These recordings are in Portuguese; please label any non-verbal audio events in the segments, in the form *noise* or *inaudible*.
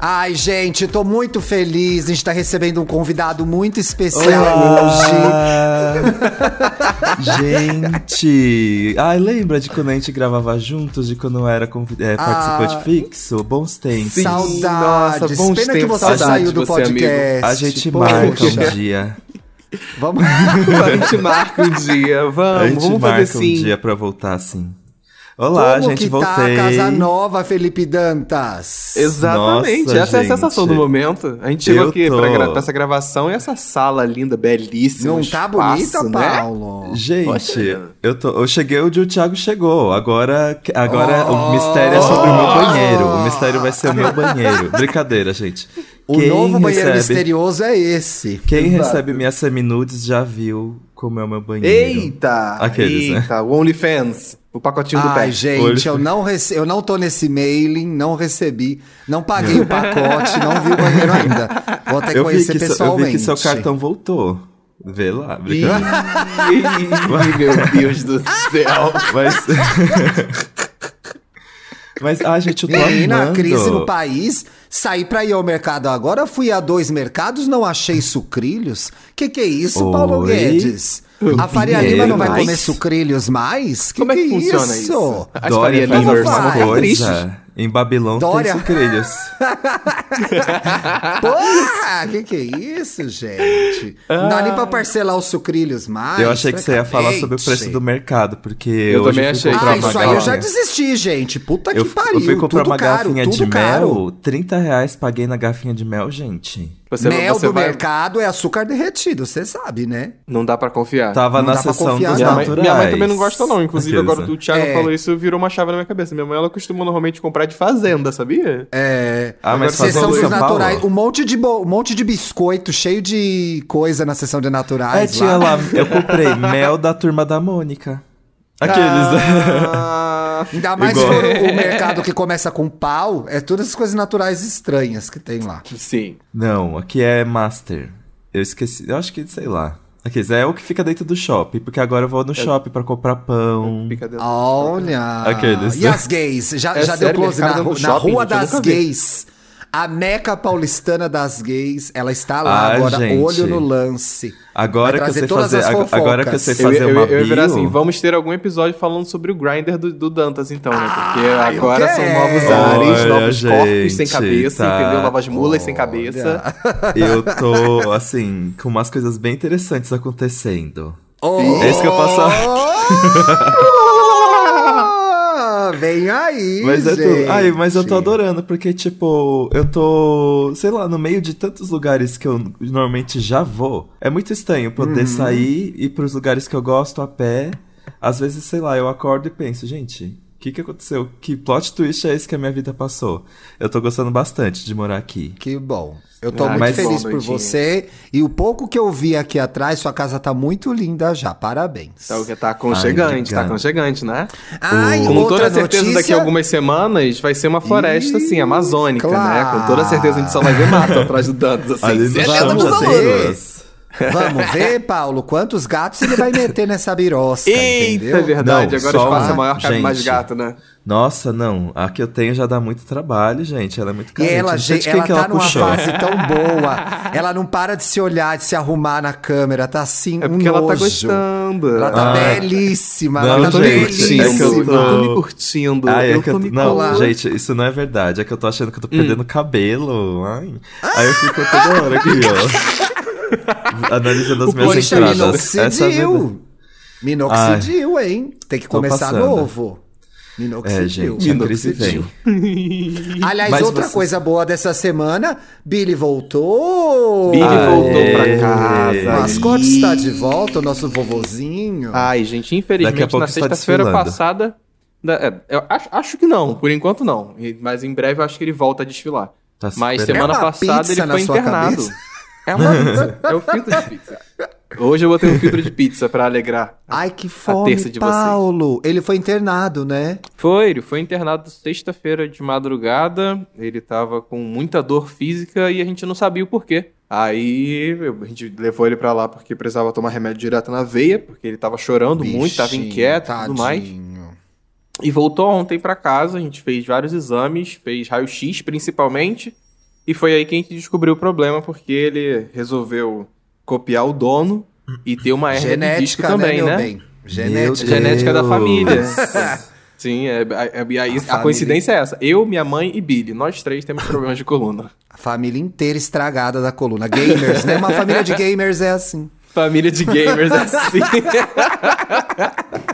Ai, gente, tô muito feliz. A gente tá recebendo um convidado muito especial hoje. *laughs* gente! Ai, lembra de quando a gente gravava juntos, de quando eu era convid- é, participante Ah. fixo? Bons tempos. Sim. Saudades. Nossa, bons Pena que tempos, você saudades saiu do você, podcast. A gente Poxa. marca um dia. Vamos. *laughs* A gente marca um dia. A Vamos, gente vamos marca fazer um sim. dia pra voltar assim. Olá, Como gente, que voltei. tá a casa nova, Felipe Dantas? Exatamente, Nossa, essa é a sensação gente. do momento. A gente chegou aqui tô- pra, gra- pra essa gravação e essa sala linda, belíssima. Não um tá bonita, né? Paulo? Gente, Poxa. eu, tô, eu cheguei onde o Thiago chegou. Agora, agora Oh! o mistério é sobre o meu banheiro. O mistério vai ser o meu banheiro. *laughs* Brincadeira, gente. O Quem novo banheiro recebe- misterioso é esse. Quem Exato. recebe minhas seminudes já viu como é o meu banheiro. Eita! Aqueles, né? eita, o OnlyFans, o pacotinho do Ai, pé. gente, Hoje- eu não, rece... eu não tô nesse mailing, não recebi, não paguei o *laughs* pacote, não vi o banheiro ainda. Vou que Eu vi, conhecer que, seu- eu pessoalmente. vi que seu cartão voltou. Vê lá. Ih, brincadeira. meu Deus do céu. Mas... *laughs* Mas, ah, gente, eu tô Menina, amando. crise no país. Saí pra ir ao mercado agora, fui a dois mercados, não achei sucrilhos. Que que é isso, Paulo Oi? Guedes? A Faria Lima não vai comer sucrilhos mais? Que Como é que, que funciona isso? As Dória Faria a são tristes. coisa. Em Babilônia Dória- tem sucrilhos. *laughs* Porra, que que é isso, gente? Não dá nem pra parcelar os sucrilhos mais. eu achei que você ia falar sobre o preço do mercado, porque Eu hoje também achei. comprar Ah, uma isso aí eu já desisti, gente. Puta que Eu, pariu. eu fui comprar tudo uma caro, garrafinha tudo de caro. mel, 30 reais paguei na garrafinha de mel, gente. Você, Mel você do vai... mercado é açúcar derretido, você sabe, né? Não dá pra confiar. Tava Não na sessão dos Minha mãe, naturais. minha mãe também não gosta, não. Inclusive, Aqueles, agora né? o Thiago É. falou isso, virou uma chave na minha cabeça. Minha mãe, ela costuma normalmente comprar de fazenda, sabia? É. Ah, mas Sessão dos naturais. Um monte, de bo- um monte de biscoito cheio de coisa na sessão de É, naturais. tinha lá, eu comprei mel da turma da Mônica. Aqueles. Ah, Ainda mais Igual. se for o *laughs* mercado que começa com pau, é todas as coisas naturais estranhas que tem lá. sim. Não, aqui é Master. Eu esqueci, eu acho que, sei lá. Aqueles, é o que fica dentro do shopping, porque agora eu vou É. no shopping pra comprar pão. Fica dentro. Olha! Aqueles, E as gays? Já, É já deu close na, na shopping, Rua gente, das nunca vi. A meca paulistana das gays, ela está lá Ah, agora, gente. olho no lance. Agora que eu sei fazer, agora que eu sei Eu, fazer eu, uma eu ia virar bio, assim, vamos ter algum episódio falando sobre o grinder do, do Dantas, então, né? Porque Ah, eu agora são novos ares, Olha, novos corpos sem gente, cabeça, tá. entendeu? Novas mulas sem cabeça. eu tô, assim, com umas coisas bem interessantes acontecendo. Oh! É isso que eu posso- *laughs* Vem aí, Mas, gente. Ai, mas eu tô adorando, porque, tipo, eu tô, sei lá, no meio de tantos lugares que eu normalmente já vou. É muito estranho poder sair e ir pros lugares que eu gosto a pé. Às vezes, sei lá, eu acordo e penso, gente, o que, que aconteceu? Que plot twist é esse que a minha vida passou? Eu tô gostando bastante de morar aqui. Que bom. Eu tô Ah, muito feliz bom, por Noitinho. você. E o pouco que eu vi aqui atrás, sua casa tá muito linda já. Parabéns. Tá, o que tá aconchegante, Ai, tá aconchegante, né? Ai, Com outra toda certeza, notícia... daqui a algumas semanas vai ser uma floresta, assim, amazônica, claro. né? Com toda certeza a gente só vai ver mato *laughs* atrás do Dantas, assim. É vamos ver. Paulo, quantos gatos ele vai meter nessa birosca, Eita, é entendeu? verdade. Não, Agora o espaço é maior, cabe mais gente. gato, né? Nossa, não. A que eu tenho já dá muito trabalho, gente. Ela é muito E carente. ela, sei de gente, quem ela que tá ela numa puxou. fase tão *laughs* boa. Ela não para de se olhar, de se arrumar na câmera. Tá assim, É um porque ela tá gostando. Ela tá Ai. belíssima. Não, ela eu tá tô me gente, curtindo, é que eu eu tô- tô me curtindo. Ai, é eu que tô eu- me Não, colando. gente, isso não é verdade. É que eu tô achando que eu tô Hum. perdendo cabelo. Ai. Aí eu fico toda hora aqui, ó. *laughs* *laughs* Analisando as O minhas Poxa, entradas. Essa é minoxidil. Minoxidil, hein? Tem que começar novo. Minoxidil. É, gente, vem. *laughs* Aliás, Mas outra vocês- coisa boa dessa semana, Billy voltou. Billy Aê. voltou pra casa. O mascote está de volta, o nosso vovozinho. Ai, gente, Daqui a infelizmente pouco na sexta-feira passada. da- é, eu acho, acho que não, por enquanto não. Mas em breve eu acho que ele volta a desfilar. Tá Mas semana É passada ele foi internado. cabeça? *laughs* É uma pizza. é o filtro de pizza. Hoje eu vou ter um filtro de pizza pra alegrar. Ai, que fome, terça de vocês. Paulo. Ele foi internado, né? Foi, ele foi internado sexta-feira de madrugada. Ele tava com muita dor física e a gente não sabia o porquê. Aí a gente levou ele pra lá porque precisava tomar remédio direto na veia, porque ele tava chorando muito, tava Bichinho, inquieto e tudo mais. E voltou ontem pra casa, a gente fez vários exames, fez raio-x principalmente. E foi aí que a gente descobriu o problema, porque ele resolveu copiar o dono e ter uma hernia de disco Genética, também, né, meu né? bem? Genética. Genética da família. *laughs* Sim, é, é, é- aí a, família. coincidência é essa. Eu, minha mãe e Billy, nós três temos problemas de coluna. A família inteira estragada da coluna. Gamers, né? Uma família de gamers é assim. Família de gamers é assim. *laughs*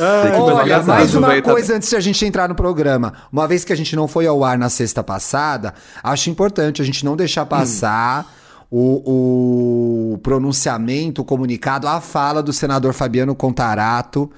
Que Olha, mais uma tá- coisa antes de a gente entrar no programa. Uma vez que a gente não foi ao ar na sexta passada, acho importante a gente não deixar passar o, o pronunciamento, o comunicado, a fala do senador Fabiano Contarato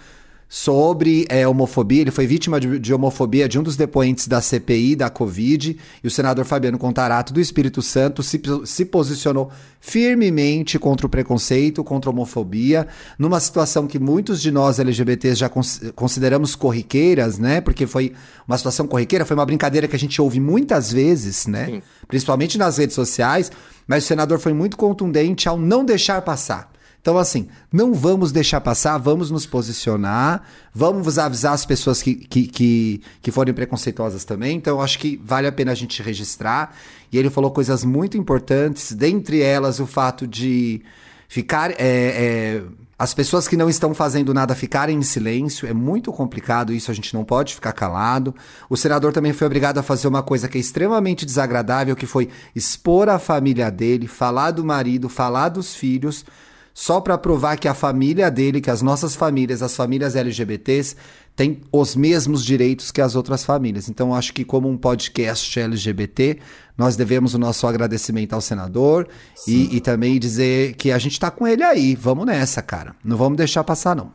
sobre é, homofobia. Ele foi vítima de, de homofobia de um dos depoentes da CPI da Covid. E o senador Fabiano Contarato, do Espírito Santo, se, se posicionou firmemente contra o preconceito, contra a homofobia, numa situação que muitos de nós LGBTs já cons- consideramos corriqueiras, né? Porque foi uma situação corriqueira, foi uma brincadeira que a gente ouve muitas vezes, né? Sim. Principalmente nas redes sociais. Mas o senador foi muito contundente ao não deixar passar. Então, assim, não vamos deixar passar, vamos nos posicionar, vamos avisar as pessoas que, que, que, que forem preconceituosas também. Então, acho que vale a pena a gente registrar. E ele falou coisas muito importantes, dentre elas o fato de ficar. é, é, as pessoas que não estão fazendo nada ficarem em silêncio, é muito complicado isso, a gente não pode ficar calado. O senador também foi obrigado a fazer uma coisa que é extremamente desagradável, que foi expor a família dele, falar do marido, falar dos filhos, só para provar que a família dele, que as nossas famílias, as famílias LGBTs, têm os mesmos direitos que as outras famílias. Então, acho que como um podcast LGBT, nós devemos o nosso agradecimento ao senador e, e também dizer que a gente tá com ele aí. Vamos nessa, cara. Não vamos deixar passar, não.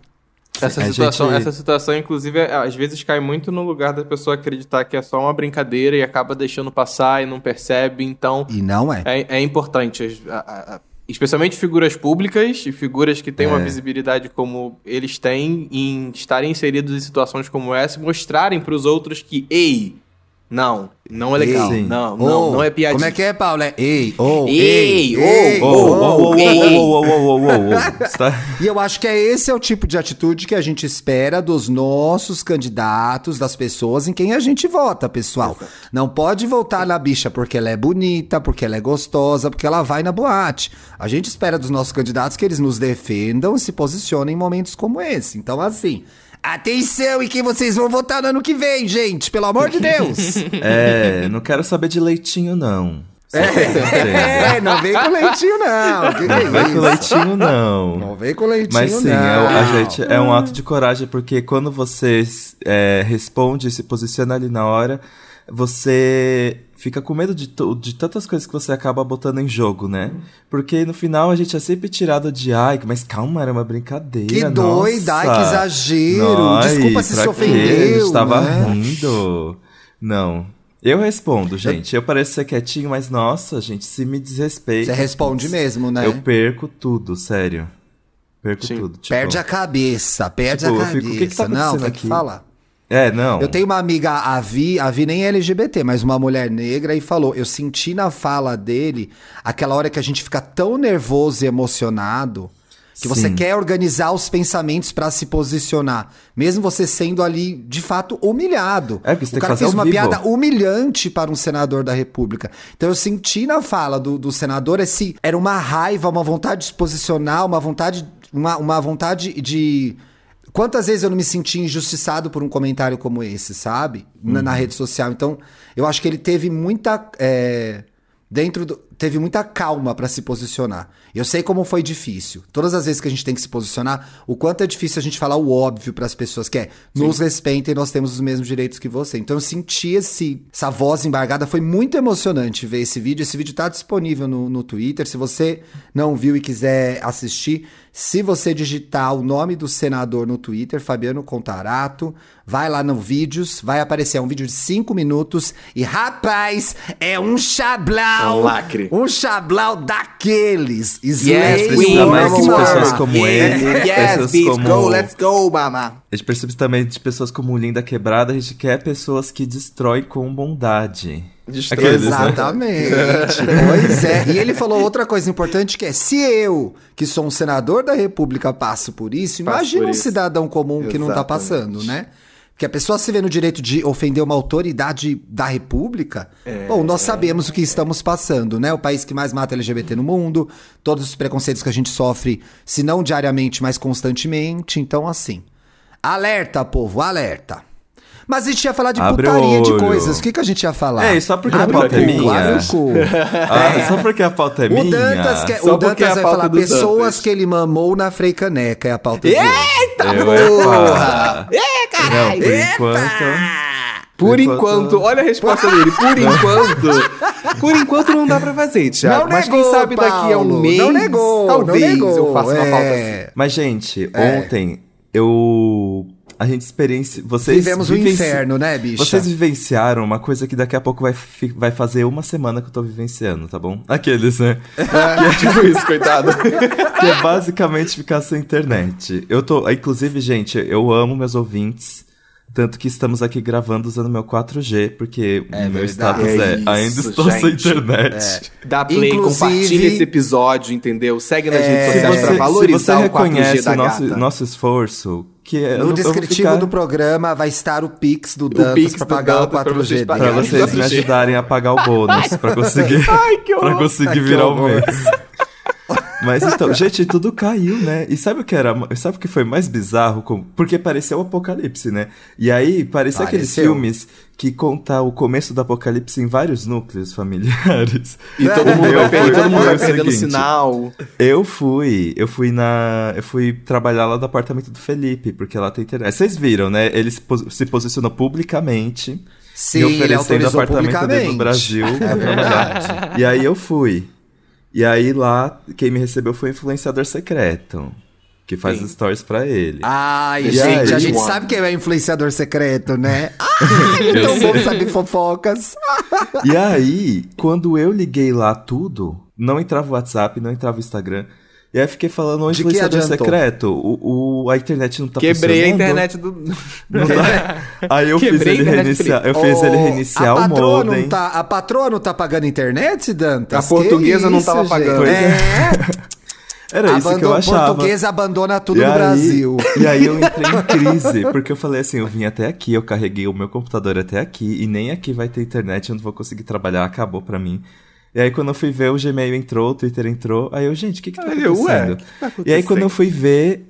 Essa situação, gente- essa situação, inclusive, é- às vezes cai muito no lugar da pessoa acreditar que é só uma brincadeira e acaba deixando passar e não percebe. Então, E não é. é, é importante, a- a- especialmente figuras públicas e figuras que têm uma visibilidade como eles têm, em estarem inseridos em situações como essa, mostrarem para os outros que, ei, não, não é legal, Ei, não, não, Ô, não é piadinha. Como é que é, Paulo? É ei, ô, Ei, ei, ei, ei. Você tá- E eu acho que é esse é o tipo de atitude que a gente espera dos nossos candidatos, das pessoas em quem a gente vota, pessoal. Não pode votar na bicha porque ela é bonita, porque ela é gostosa, porque ela vai na boate. A gente espera dos nossos candidatos que eles nos defendam e se posicionem em momentos como esse. Então, assim, atenção em quem vocês vão votar no ano que vem, gente, pelo amor de Deus. *laughs* É, não quero saber de leitinho, não. Que eu entendo. é, não vem com leitinho, não. Que que é Não vem com isso? leitinho, não. Não vem com leitinho, Mas sim, não. é, a gente, é um ato de coragem, porque quando você é, responde e se posiciona ali na hora, você fica com medo de, de tantas coisas que você acaba botando em jogo, né? Porque no final a gente é sempre tirado de ai, mas calma, era uma brincadeira. Que doida, ai, nossa. que exagero. Ai, Desculpa se se ofendeu. A gente tava né? rindo. Não. Eu respondo, gente. Eu pareço ser quietinho, mas nossa, gente, se me desrespeita. Você responde mesmo, né? Eu perco tudo, sério. Perco Sim. tudo. tipo- Perde a cabeça, perde Tipo, a eu cabeça. fico, o que que tá não, acontecendo tem que aqui? falar. É, não. Eu tenho uma amiga, a Vi, a Vi nem é LGBT, mas uma mulher negra, e falou: eu senti na fala dele aquela hora que a gente fica tão nervoso e emocionado que você Sim. quer organizar os pensamentos pra se posicionar, mesmo você sendo ali de fato humilhado. É, porque você tem o que cara fazer fez uma vivo. piada humilhante para um senador da República. Então eu senti na fala do, do senador esse era uma raiva, uma vontade de se posicionar, uma vontade, uma, uma vontade de Quantas vezes eu não me senti injustiçado por um comentário como esse, sabe? Na, Uhum. na rede social. Então, eu acho que ele teve muita. é, dentro do, teve muita calma pra se posicionar. Eu sei como foi difícil. Todas as vezes que a gente tem que se posicionar, o quanto é difícil a gente falar o óbvio pras pessoas, que é nos respeitem, nós temos os mesmos direitos que você. Então eu senti esse, essa voz embargada, foi muito emocionante ver esse vídeo. Esse vídeo tá disponível no, no Twitter. Se você não viu e quiser assistir, se você digitar o nome do senador no Twitter, Fabiano Contarato, vai lá no vídeos, vai aparecer é um vídeo de 5 minutos e rapaz, é um chablau, Um lacre. Um chablau daqueles. Yes, precisa mais de pessoas como ele. pessoas como... go, mama. A gente percebe também de pessoas como Linda Quebrada, a gente quer pessoas que destroem com bondade. Destrói. Né? Exatamente. *laughs* pois é. E ele falou outra coisa importante que é: se eu, que sou um senador da República, passo por isso, Passo imagina por um isso. cidadão comum que não tá Exatamente. passando, né? Porque a pessoa se vê no direito de ofender uma autoridade da República. Bom, nós sabemos o que estamos passando, né? O país que mais mata LGBT no mundo, todos os preconceitos que a gente sofre, se não diariamente, mas constantemente. Então, assim. Alerta, povo, alerta. Mas a gente ia falar de Abre o putaria de coisas. O que, que a gente ia falar? É, só porque Abre a o pauta é cu, minha. abre o cu. Ah, *laughs* Só porque a pauta é O minha. Dantas, quer, o porque é Dantas a vai falar pessoas Dantas. que ele mamou na Freicaneca, é a pauta dele. Eu, porra! epa. Não, por enquanto. Por enquanto, enquanto- olha a resposta dele. Por enquanto, por enquanto não dá pra fazer, Thiago. Não Mas negou, quem sabe daqui a um Paulo, mês, não negou, não talvez negou, eu faça uma pauta é. assim. Mas, gente, É. ontem eu. A gente experiencia. Vocês Vivemos o vivenci- inferno, né, bicha? Vocês vivenciaram uma coisa que daqui a pouco vai, fi- vai fazer uma semana que eu tô vivenciando, tá bom? Aqueles, né? *laughs* É, tipo isso, coitado. que é basicamente ficar sem internet. Eu tô. Inclusive, gente, eu amo meus ouvintes. Tanto que estamos aqui gravando usando meu 4G, porque É meu verdade. status É é, isso, ainda estou sem gente. internet. Dá play, Inclusive- compartilha esse episódio, entendeu? Segue nas É, redes Se sociais você, pra se valorizar você o 4G reconhece da o nosso, gata. nosso esforço, que é, No não- descritivo ficar- do programa vai estar o Pix do Dantas pra do pagar o pra 4G vocês dele. Pra vocês me 4G. ajudarem a pagar o bônus, pra conseguir, Ai, que pra conseguir Ai, que virar o mês. Mas então, gente, tudo caiu, né? E sabe o que era? Sabe o que foi mais bizarro? Porque pareceu o apocalipse, né? E aí, parecia aqueles filmes que contam o começo do apocalipse em vários núcleos familiares. E todo *laughs* mundo vai, perder, todo mundo vai perdendo sinal. Eu fui, eu fui na, eu fui trabalhar lá no apartamento do Felipe, porque lá tem internet. Vocês viram, né? Ele se, pos- se posicionou publicamente, Sim, me ele oferecendo autorizou apartamento no Brasil. É verdade. E aí eu fui. E aí lá, quem me recebeu foi o influenciador secreto, que faz Sim. stories pra ele. Ai, E gente, aí? a gente sabe quem é influenciador secreto, né? *laughs* Ai, tão bom saber fofocas. E aí, quando eu liguei lá tudo, não entrava o WhatsApp, não entrava o Instagram. E aí fiquei falando, o De que influenciador secreto, o, o- a internet não tá Quebrei a funcionando. internet do. *laughs* Não tá. *laughs* Aí eu fiz Quebrei a ele internet reiniciar, eu fiz ele reiniciar a o patroa não modem. tá, A patroa não tá pagando internet, Dantas? A portuguesa Que não tava pagando. gente? Pois É, Era isso que eu abandon- achava. portuguesa abandona tudo E no aí- Brasil. E aí eu entrei em *laughs* crise, porque eu falei assim, eu vim até aqui, eu carreguei o meu computador até aqui, e nem aqui vai ter internet, eu não vou conseguir trabalhar, acabou pra mim. E aí quando eu fui ver, o Gmail entrou, o Twitter entrou, aí eu, gente, o que que tá ué, acontecendo? que tá e aí quando eu acontecendo? fui ver,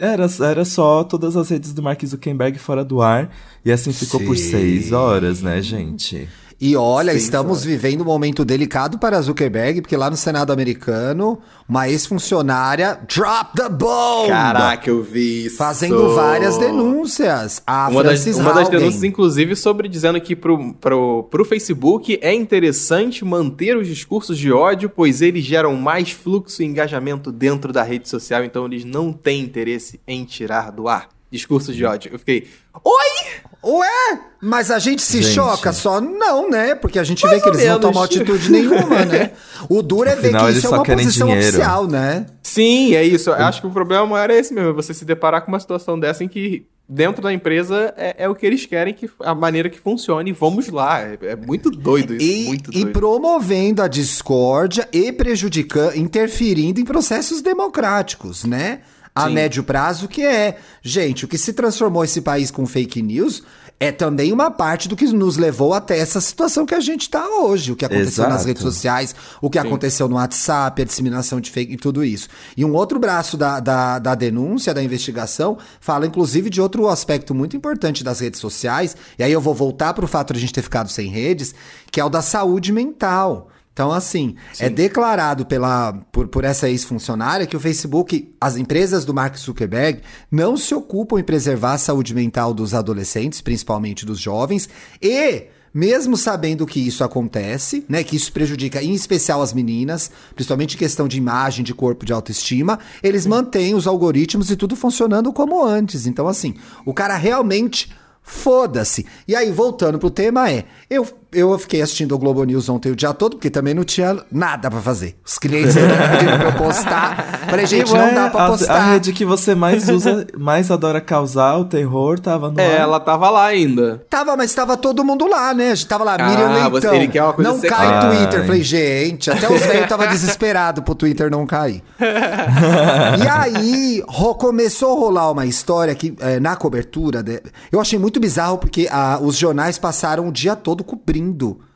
era, era só todas as redes do Mark Zuckerberg fora do ar, e assim ficou por Sim. seis horas, né, gente? E olha, Sim, estamos vivendo um momento delicado para Zuckerberg, porque lá no Senado americano, uma ex-funcionária drop the bomb! Caraca, eu vi isso. Fazendo várias denúncias. A Uma das, Francis uma das denúncias, inclusive, sobre dizendo que pro, pro, pro Facebook é interessante manter os discursos de ódio, pois eles geram mais fluxo e engajamento dentro da rede social, então eles não têm interesse em tirar do ar discursos de ódio. Eu fiquei, oi! Ué, mas a gente se Gente. choca só? Não, né? Porque a gente Mais vê que eles não menos. tomam atitude nenhuma, né? *laughs* O duro é ver que isso é só uma posição dinheiro. oficial, né? Sim, é isso. Eu acho que o problema maior é esse mesmo, é você se deparar com uma situação dessa em que dentro da empresa é, é o que eles querem, que a maneira que funcione, e vamos lá. É, é muito doido isso, E, muito e doido. promovendo a discórdia e prejudicando, interferindo em processos democráticos, né? A Sim. médio prazo, que é, gente, o que se transformou esse país com fake news é também uma parte do que nos levou até essa situação que a gente está hoje. O que aconteceu nas Exato. redes sociais, o que aconteceu no WhatsApp, a disseminação de fake e tudo isso. E um outro braço da, da, da denúncia, da investigação, fala inclusive de outro aspecto muito importante das redes sociais, e aí eu vou voltar para o fato de a gente ter ficado sem redes, que é o da saúde mental. Então, assim, é declarado pela, por, por essa ex-funcionária que o Facebook, as empresas do Mark Zuckerberg, não se ocupam em preservar a saúde mental dos adolescentes, principalmente dos jovens, e mesmo sabendo que isso acontece, né, que isso prejudica em especial as meninas, principalmente em questão de imagem, de corpo, de autoestima, eles mantêm os algoritmos e tudo funcionando como antes. Então, assim, o cara realmente Foda-se. E aí, voltando pro tema, é. Eu eu fiquei assistindo o Globo News ontem o dia todo, porque também não tinha nada pra fazer. Os clientes pedindo pra eu postar. Falei, *laughs* gente, não Ué, dá pra a- postar. A, rede que você mais usa, mais adora causar o terror, tava no É, ar. ela tava lá ainda. Tava, mas tava todo mundo lá, né? A gente Tava lá, Ah, Miriam Leitão. você- ele quer uma coisa não secreta. cai o Twitter. Ai. Falei, gente, até os velhos tava *laughs* desesperado pro Twitter não cair. *laughs* e aí, ro- começou a rolar uma história que, é, na cobertura, de- eu achei muito bizarro, porque ah, os jornais passaram o dia todo cobrindo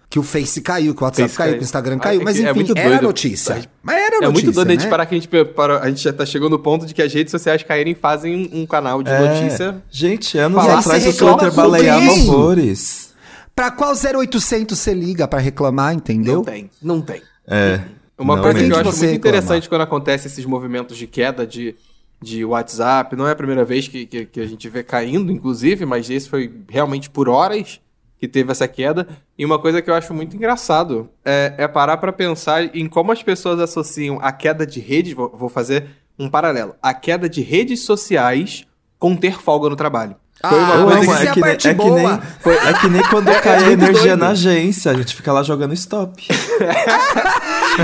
que o Face caiu, que o WhatsApp caiu, caiu. que o Instagram Ah, caiu. é Mas é enfim, muito era doido. notícia. Mas era É notícia, muito doido a gente né? parar que a gente, para, a gente já tá chegando no ponto de que as redes sociais caírem e fazem um canal de É, notícia. Gente, anos atrás o Twitter baleava horrores. Pra qual 0800 você liga pra reclamar, entendeu? Não tem, não tem. É. Uma coisa que eu acho muito reclama. interessante quando acontece esses movimentos de queda de, de WhatsApp, não é a primeira vez que, que, que a gente vê caindo, inclusive, mas esse foi realmente por horas que teve essa queda. E uma coisa que eu acho muito engraçado é, é parar pra pensar em como as pessoas associam a queda de redes, vou, vou fazer um paralelo, a queda de redes sociais com ter folga no trabalho. Foi uma Ah, coisa mas que é que, nem, é, que boa. nem, é que nem quando *laughs* cai a energia doido. na agência, a gente fica lá jogando stop.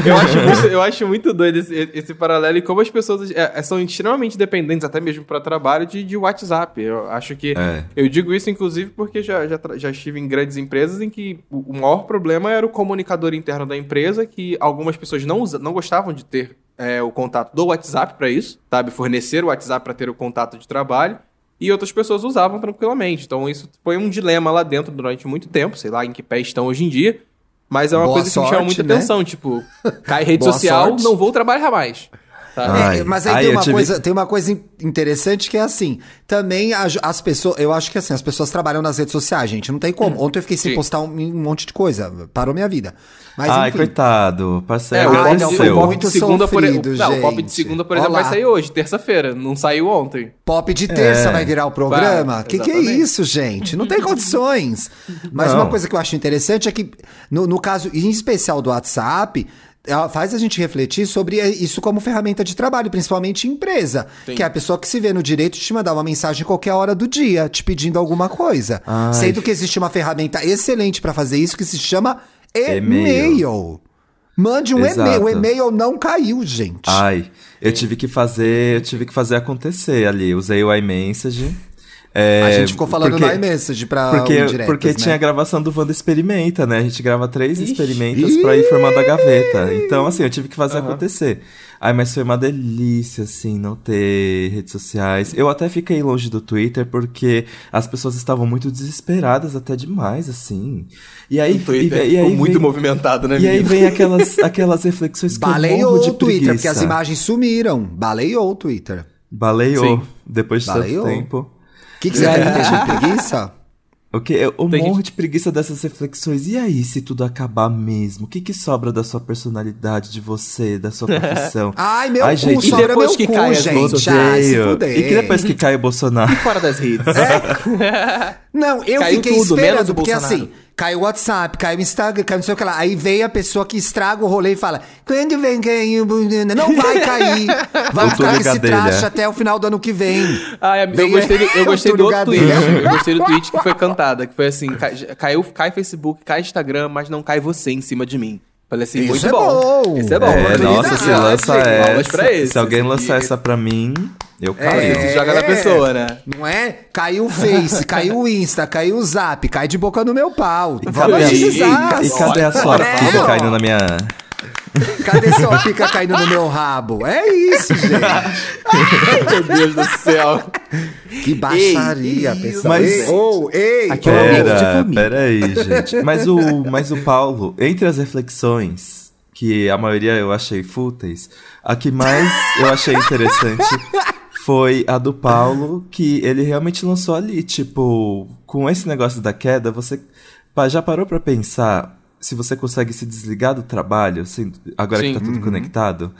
Eu acho muito, eu acho muito doido esse, esse paralelo e como as pessoas é, são extremamente dependentes, até mesmo para trabalho, de, de WhatsApp. Eu acho que. É. Eu digo isso, inclusive, porque já, já, já estive em grandes empresas em que o, o maior problema era o comunicador interno da empresa, que algumas pessoas não, usa, não gostavam de ter é, o contato do WhatsApp para isso, sabe? Fornecer o WhatsApp para ter o contato de trabalho. E outras pessoas usavam tranquilamente. Então, isso foi um dilema lá dentro durante muito tempo, sei lá em que pé estão hoje em dia. Mas é uma Boa coisa que me chama muita né? atenção, tipo, *laughs* cai rede Boa social, sorte. não vou trabalhar mais. Ai, É, mas aí ai, tem, uma tive- coisa, tem uma coisa in- interessante que é assim: também as, as pessoas. Eu acho que assim, as pessoas trabalham nas redes sociais, gente. Não tem como. Ontem eu fiquei sem Sim. postar um, um monte de coisa. Parou minha vida. Mas Ai, enfim. coitado. É, Parceiro, o Ai, pop, não, o pop muito de segunda, por exemplo. sofrido, Não, o pop de segunda, por exemplo, vai lá. sair hoje, terça-feira. Não saiu ontem. Pop de terça É. vai virar o programa? Vai, que que é isso, gente? Não tem *laughs* condições. Mas Não. uma coisa que eu acho interessante é que, no, no caso, em especial do WhatsApp, ela faz a gente refletir sobre isso como ferramenta de trabalho, principalmente em empresa. Sim. Que é a pessoa que se vê no direito de te mandar uma mensagem qualquer hora do dia, te pedindo alguma coisa. Ai. Sendo que existe uma ferramenta excelente pra fazer isso que se chama E-mail. e-mail. Mande um Exato. e-mail. O e-mail não caiu, gente. Ai, eu tive que fazer, eu tive que fazer acontecer ali. Usei o iMessage. É, a gente ficou falando porque, no iMessage pra Porque, indiretas, porque né? tinha a gravação do Wanda Experimenta, né? A gente grava três Ixi. experimentas pra ir formando a gaveta. Então, assim, eu tive que fazer acontecer. Ai, mas foi uma delícia, assim, não ter redes sociais. Eu até fiquei longe do Twitter porque as pessoas estavam muito desesperadas, até demais, assim. E aí, O Twitter e, e aí ficou muito vem- movimentado, né, E aí vem *laughs* aquelas, aquelas reflexões que eu Baleou morro de o Twitter, preguiça. porque as imagens sumiram. Baleou o Twitter. Baleou, Sim. depois de Baleou. tanto tempo. O que, que você tem de preguiça? O que? Eu, Tem morro gente- de preguiça dessas reflexões. E aí, se tudo acabar mesmo? O que, que sobra da sua personalidade, de você, da sua *laughs* profissão? Ai, meu Ai, cu, gente, e sobra depois meu que cu, cai gente. Ai, se fuder. E que depois que cai o Bolsonaro? Fora das redes. Não, eu Caiu fiquei tudo, esperando, o porque Bolsonaro. assim, caiu o WhatsApp, caiu o Instagram, caiu não sei o que lá. Aí veio a pessoa que estraga o rolê e fala: quando vem Bolsonaro?" Não vai *laughs* cair. Vai O ficar esse traste até o final do ano que vem. Ah, eu gostei, do, eu gostei do outro tweet. Eu gostei do tweet que foi cantada, que foi assim: cai, caiu, cai Facebook, cai Instagram, mas não cai você em cima de mim. Falei assim, Isso muito é bom. bom. Isso é bom. É, nossa, se lança essa. esse. Se alguém lançar E- essa pra mim, eu É. Você se joga na pessoa, né? Não é? Caiu o Face, *laughs* caiu o Insta, caiu o Zap, cai de boca no meu pau. E Vamos cadê, agilizar. e, e cadê a sua É, pica ó. caindo na minha. Cadê sua pica caindo no meu rabo? É isso, gente. *laughs* Meu Deus do céu. Que baixaria, Ei, pessoal. mas- oh, ei, Aqui é um Pera, família. pera aí, gente. Mas o, mas o Paulo, entre as reflexões, que a maioria eu achei fúteis, a que mais eu achei interessante foi a do Paulo, que ele realmente lançou ali, tipo, com esse negócio da queda, você já parou pra pensar se você consegue se desligar do trabalho, assim, agora Sim. que tá tudo conectado?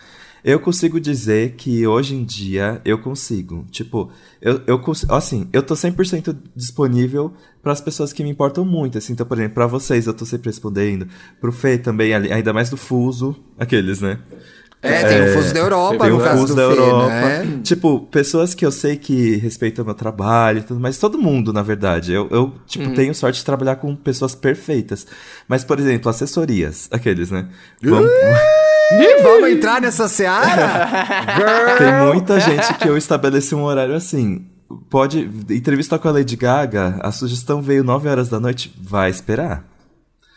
Eu consigo dizer que hoje em dia eu consigo. Tipo, eu, eu. Assim, eu tô 100% disponível para as pessoas que me importam muito. Assim, então, por exemplo, pra vocês eu tô sempre respondendo. Pro Fê também, ainda mais do Fuso. Aqueles, né? É, tem o fuso da Europa, Tem no o caso fuso do da Fê, Europa. né? Tipo, pessoas que eu sei que respeitam meu trabalho e tudo, mas todo mundo, na verdade. Eu, eu tipo, tenho sorte de trabalhar com pessoas perfeitas. Mas, por exemplo, assessorias, aqueles, né? Vamos- vamos entrar nessa seara? *laughs* Tem muita gente que eu estabeleci um horário assim. Pode. Entrevista com a Lady Gaga, a sugestão veio 9 horas da noite, vai esperar.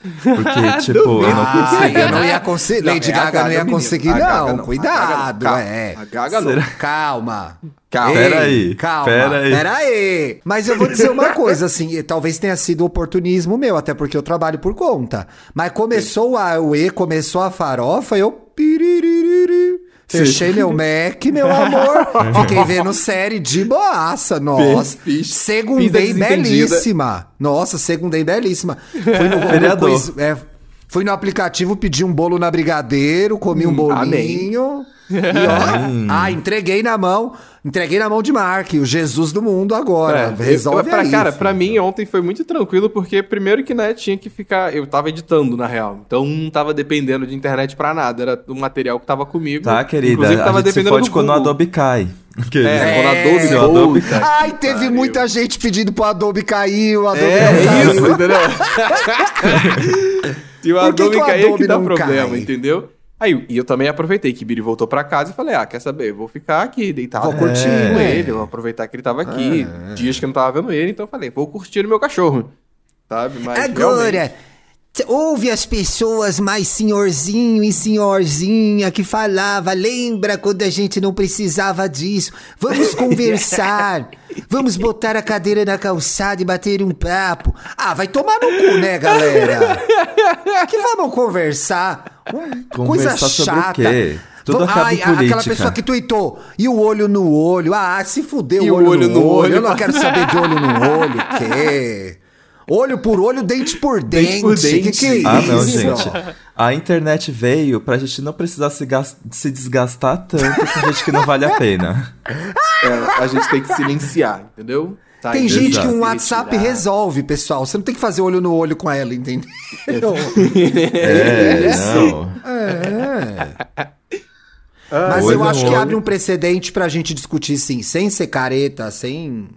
Porque, *laughs* tipo, eu não Ah, consigo. eu não ia conseguir. Não, Lady é Gaga não Gaga, ia menino. conseguir, A Gaga não. não. Cuidado, A Gaga não. é. A Gaga não. Calma. Calma. Ei, Peraí, Calma. peraí. Peraí. Mas eu vou dizer uma *laughs* coisa, assim, e talvez tenha sido oportunismo meu, até porque eu trabalho por conta. Mas começou a UE, começou a farofa, eu. Fechei meu Mac, *laughs* meu amor. Fiquei vendo *laughs* série de boaça. Nossa. Segundei belíssima. Nossa, segundei belíssima. Fui no, *laughs* Vereador. é, fui no aplicativo, pedi um bolo na Brigadeiro, comi um bolinho. E ó, ah, entreguei na mão. Entreguei na mão de Mark, o Jesus do mundo agora. É, Resolve eu, pra, aí. Cara, pra mim ontem foi muito tranquilo, porque primeiro que, né, tinha que ficar. Eu tava editando, na real. Então não tava dependendo de internet pra nada. Era o material que tava comigo. Tá, querida? Inclusive, a tava gente se dependendo fode do quando o. Adobe cai. *laughs* Que- É, quando a É. O Adobe Adobe cai. Ai, teve Pariu. muita gente pedindo pro Adobe cair, o Adobe É, é caiu. isso, entendeu? Se *laughs* o Por que Adobe que o cair é Adobe que dá problema, cai? entendeu? Aí, e eu também aproveitei que Biri voltou pra casa e falei, ah, quer saber, eu vou ficar aqui, deitado Vou curtindo curtir. ele, vou aproveitar que ele tava aqui, dias que eu não tava vendo ele, então eu falei, vou curtir o meu cachorro, sabe? Mas realmente- Agora, t- ouve as pessoas mais senhorzinho e senhorzinha que falava, lembra quando a gente não precisava disso? Vamos *laughs* conversar, vamos botar a cadeira na calçada e bater um papo. Ah, vai tomar no cu, né, galera? *laughs* Que vamos conversar? Coisa chata. quê? Tudo Vamos- acaba Ai, Aquela pessoa que tweetou, e o olho no olho? Ah, se fudeu o olho, o olho no, no olho. olho. Eu não quero saber de olho no *laughs* olho, o quê? Olho por olho, dente por dente. Dente por Que dente. que é Ah, não, gente. A internet veio pra gente não precisar se, se desgastar tanto com gente que não vale a pena. É, a gente tem que silenciar, entendeu? Tá, Tem gente que Exato. um WhatsApp resolve, pessoal. Você não tem que fazer olho no olho com ela, entendeu? É, *laughs* não. Mas Olho eu no acho que olho. abre um precedente pra gente discutir, sim, sem ser careta, sem,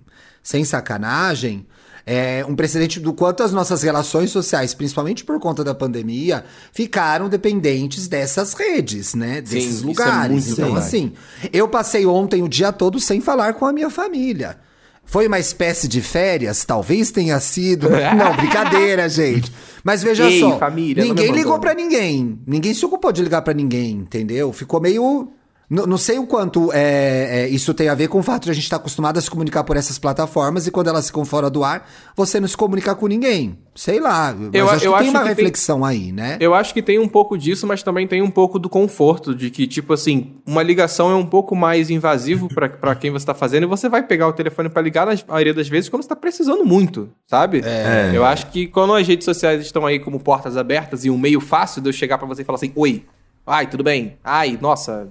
sem sacanagem. É um precedente do quanto as nossas relações sociais, principalmente por conta da pandemia, ficaram dependentes dessas redes, né? Desses isso é lugares. muito então, verdade. assim, eu passei ontem o dia todo sem falar com a minha família. Foi uma espécie de férias? Talvez tenha sido. *laughs* Não, brincadeira, gente. Mas veja Ei, só, família, ninguém ligou pra ninguém. Ninguém se ocupou de ligar pra ninguém, entendeu? Ficou meio. Não sei o quanto é, é, isso tem a ver com o fato de a gente estar acostumado a se comunicar por essas plataformas e quando elas ficam fora do ar, você não se comunica com ninguém. Sei lá. Mas Eu- acho eu que tem acho uma que tem- reflexão aí, né? Eu acho que tem um pouco disso, mas também tem um pouco do conforto, de que, tipo assim, uma ligação é um pouco mais invasivo pra- pra quem você tá fazendo e você vai pegar o telefone pra ligar na maioria das vezes quando você tá precisando muito, sabe? É. Eu acho que quando as redes sociais estão aí como portas abertas e um meio fácil de eu chegar pra você e falar assim, oi, ai, tudo bem? Ai, nossa,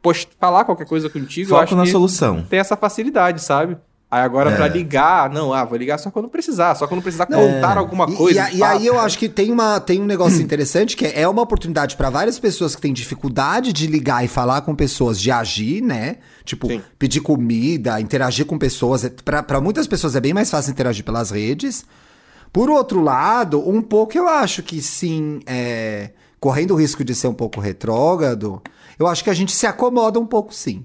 post, falar qualquer coisa contigo, eu Foco acho na que solução. tem essa facilidade, sabe? Aí agora É. pra ligar, não, ah, vou ligar só quando precisar, só quando precisar contar alguma E- coisa. E, de e aí eu acho que tem, uma, tem um negócio *clears throat* interessante que é, é uma oportunidade pra várias pessoas que têm dificuldade de ligar e falar com pessoas, de agir, né? Tipo, Sim. pedir comida, interagir com pessoas. É- Pra pra muitas pessoas é bem mais fácil interagir pelas redes. Por outro lado, um pouco eu acho que sim, é, correndo o risco de ser um pouco retrógrado, eu acho que a gente se acomoda um pouco sim.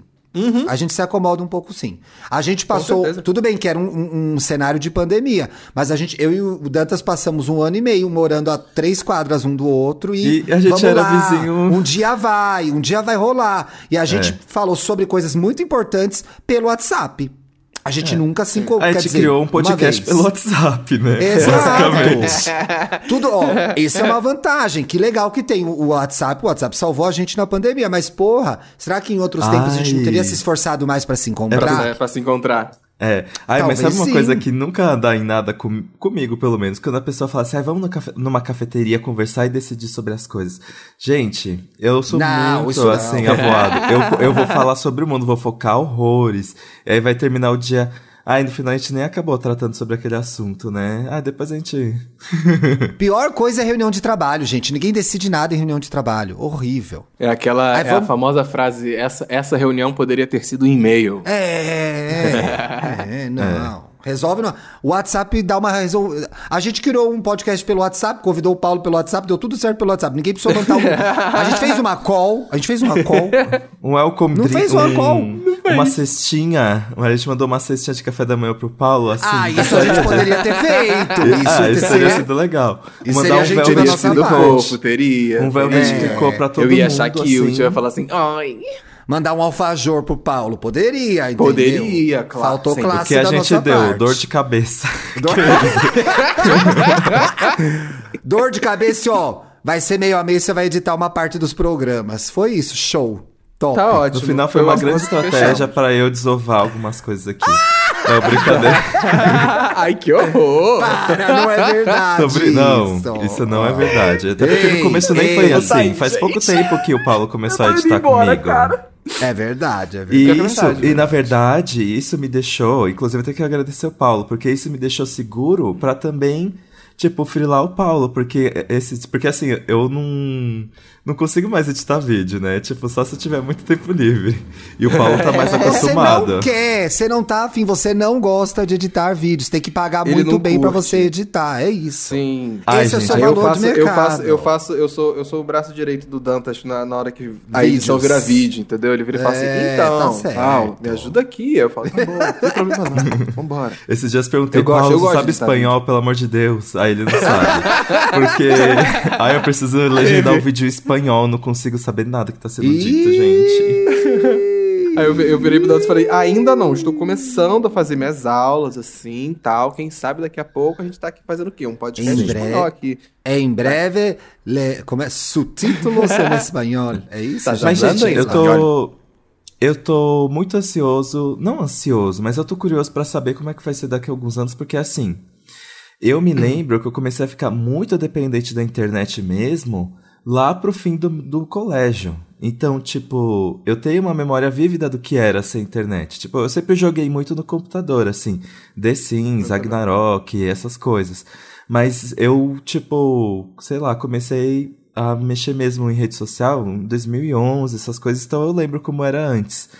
A gente se acomoda um pouco sim. A gente passou. Tudo bem que era um, um- um cenário de pandemia, mas a gente, eu e o Dantas passamos um ano e meio morando a três quadras um do outro e. E a gente vamos era lá, vizinho. Um dia vai, um dia vai rolar. E a gente É. falou sobre coisas muito importantes pelo WhatsApp. A gente nunca se encontrou. A gente dizer, criou um podcast pelo WhatsApp, né? Exato. *laughs* Tudo, ó, isso é uma vantagem. Que legal que tem o WhatsApp. O WhatsApp salvou a gente na pandemia, mas porra, será que em outros tempos a gente não Ai. teria se esforçado mais pra se encontrar? Pra, é, pra se encontrar. É. Ai, Talvez mas sabe uma sim. coisa que nunca dá em nada com- comigo, pelo menos? Quando a pessoa fala assim, ai, vamos cafe- numa cafeteria conversar e decidir sobre as coisas. Gente, eu sou Não, muito, assim, avoado. Eu, eu vou falar sobre o mundo, vou focar horrores. E aí vai terminar o dia... Aí no final a gente nem acabou tratando sobre aquele assunto, né? Ah, depois a gente. *laughs* Pior coisa é reunião de trabalho, gente. Ninguém decide nada em reunião de trabalho. Horrível. É aquela Aí é vamos- a famosa frase, essa, essa reunião poderia ter sido um e-mail. É, é, é, não. *laughs* Resolve não. O WhatsApp dá uma resol... A gente criou um podcast pelo WhatsApp, convidou o Paulo pelo WhatsApp, deu tudo certo pelo WhatsApp. Ninguém precisou montar um. *laughs* A gente fez uma call. A gente fez uma call. Um welcome Não drink. fez uma um, Uma cestinha. A gente mandou uma cestinha de café da manhã pro Paulo, assim. Ah, isso a gente *laughs* poderia ter feito. Isso, ah, isso teria sido legal. Isso Mandar um velvet Teria sido fofo, teria. Um velvet que ficou pra todo Eu ia mundo, achar que assim. eu ia falar assim, ai. Mandar um alfajor pro Paulo. Poderia, entendeu? Poderia, claro, Faltou sempre. classe que a da gente deu, parte. dor de cabeça. Dor... *laughs* Dor de cabeça, ó. Vai ser meio a meio, você vai editar uma parte dos programas. Foi isso, show. Top. Tá No ótimo. final foi uma uma grande estratégia pra eu desovar algumas coisas aqui. É brincadeira. *laughs* ai, que horror. Para, não é verdade. Não, isso. isso não é verdade. Até porque no começo nem Ei, foi ei, assim. Faz gente. pouco tempo que o Paulo começou a Eu editar embora, comigo. cara. É verdade, é verdade. E que é isso, verdade, e na verdade, isso me deixou, inclusive eu tenho que agradecer o Paulo, porque isso me deixou seguro pra também, tipo, frilar o Paulo, porque esse, porque assim, eu não não consigo mais editar vídeo, né? Tipo, só se eu tiver muito tempo livre. E o Paulo tá mais *laughs* Você acostumado. não quer, você não tá afim, você não gosta de editar vídeos. Tem que pagar Ele muito bem pra curte. você editar. É isso. Sim. Ai, Esse é o gente, seu Aí eu valor faço, de eu mercado. faço, eu faço, eu sou, eu sou o braço direito do Dantas na, na hora que a edição vira vídeo, entendeu? Ele vira e fala É, assim, então, tá certo. Paulo, me ajuda aqui. Eu falo, tá bom, não tem problema não, vambora. *laughs* Esses dias perguntei, Eu gosto- Paulo, eu você sabe espanhol, pelo amor de Deus? Aí ele não sabe. Porque *laughs* aí eu preciso legendar o vídeo em espanhol, não consigo saber nada que tá sendo dito, gente. Aí eu, eu virei pro Dantas e falei, ainda não, estou começando a fazer minhas aulas, assim, tal. Quem sabe daqui a pouco a gente tá aqui fazendo o quê? Um podcast Em espanhol aqui. Em breve, le, como é? Subtítulos *laughs* em espanhol. É isso? Tá gente? Mas, gente, em eu espanhol. tô. Eu tô muito ansioso. Não ansioso, mas eu tô curioso pra saber como é que vai ser daqui a alguns anos, porque assim. Eu me lembro que eu comecei a ficar muito dependente da internet mesmo lá pro fim do, do colégio. Então, tipo, eu tenho uma memória vívida do que era sem internet. Tipo, eu sempre joguei muito no computador, assim, The Sims, Ragnarok, essas coisas. Mas eu, tipo, sei lá, comecei a mexer mesmo em rede social em 2011, essas coisas, então eu lembro como era antes.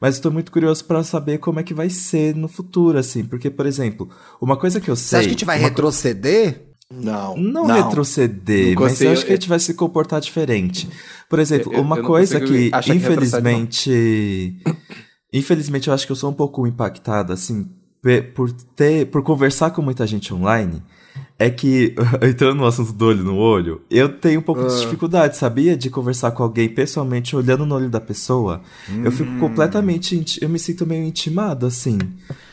Mas estou muito curioso para saber como é que vai ser no futuro, assim, porque, por exemplo, uma coisa que eu Você sei. acha que a gente vai retroceder? Não, não, retroceder, Não mas eu acho que a gente vai se comportar diferente. Por exemplo, Eu- eu- uma eu não coisa que, achar que não. infelizmente. infelizmente, eu acho que eu sou um pouco impactada, assim, por ter. por conversar com muita gente online. É que, *laughs* entrando no assunto do olho no olho, eu tenho um pouco Ah. de dificuldade, sabia? De conversar com alguém pessoalmente, olhando no olho da pessoa. Eu fico Hum. completamente. Eu me sinto meio intimado, assim.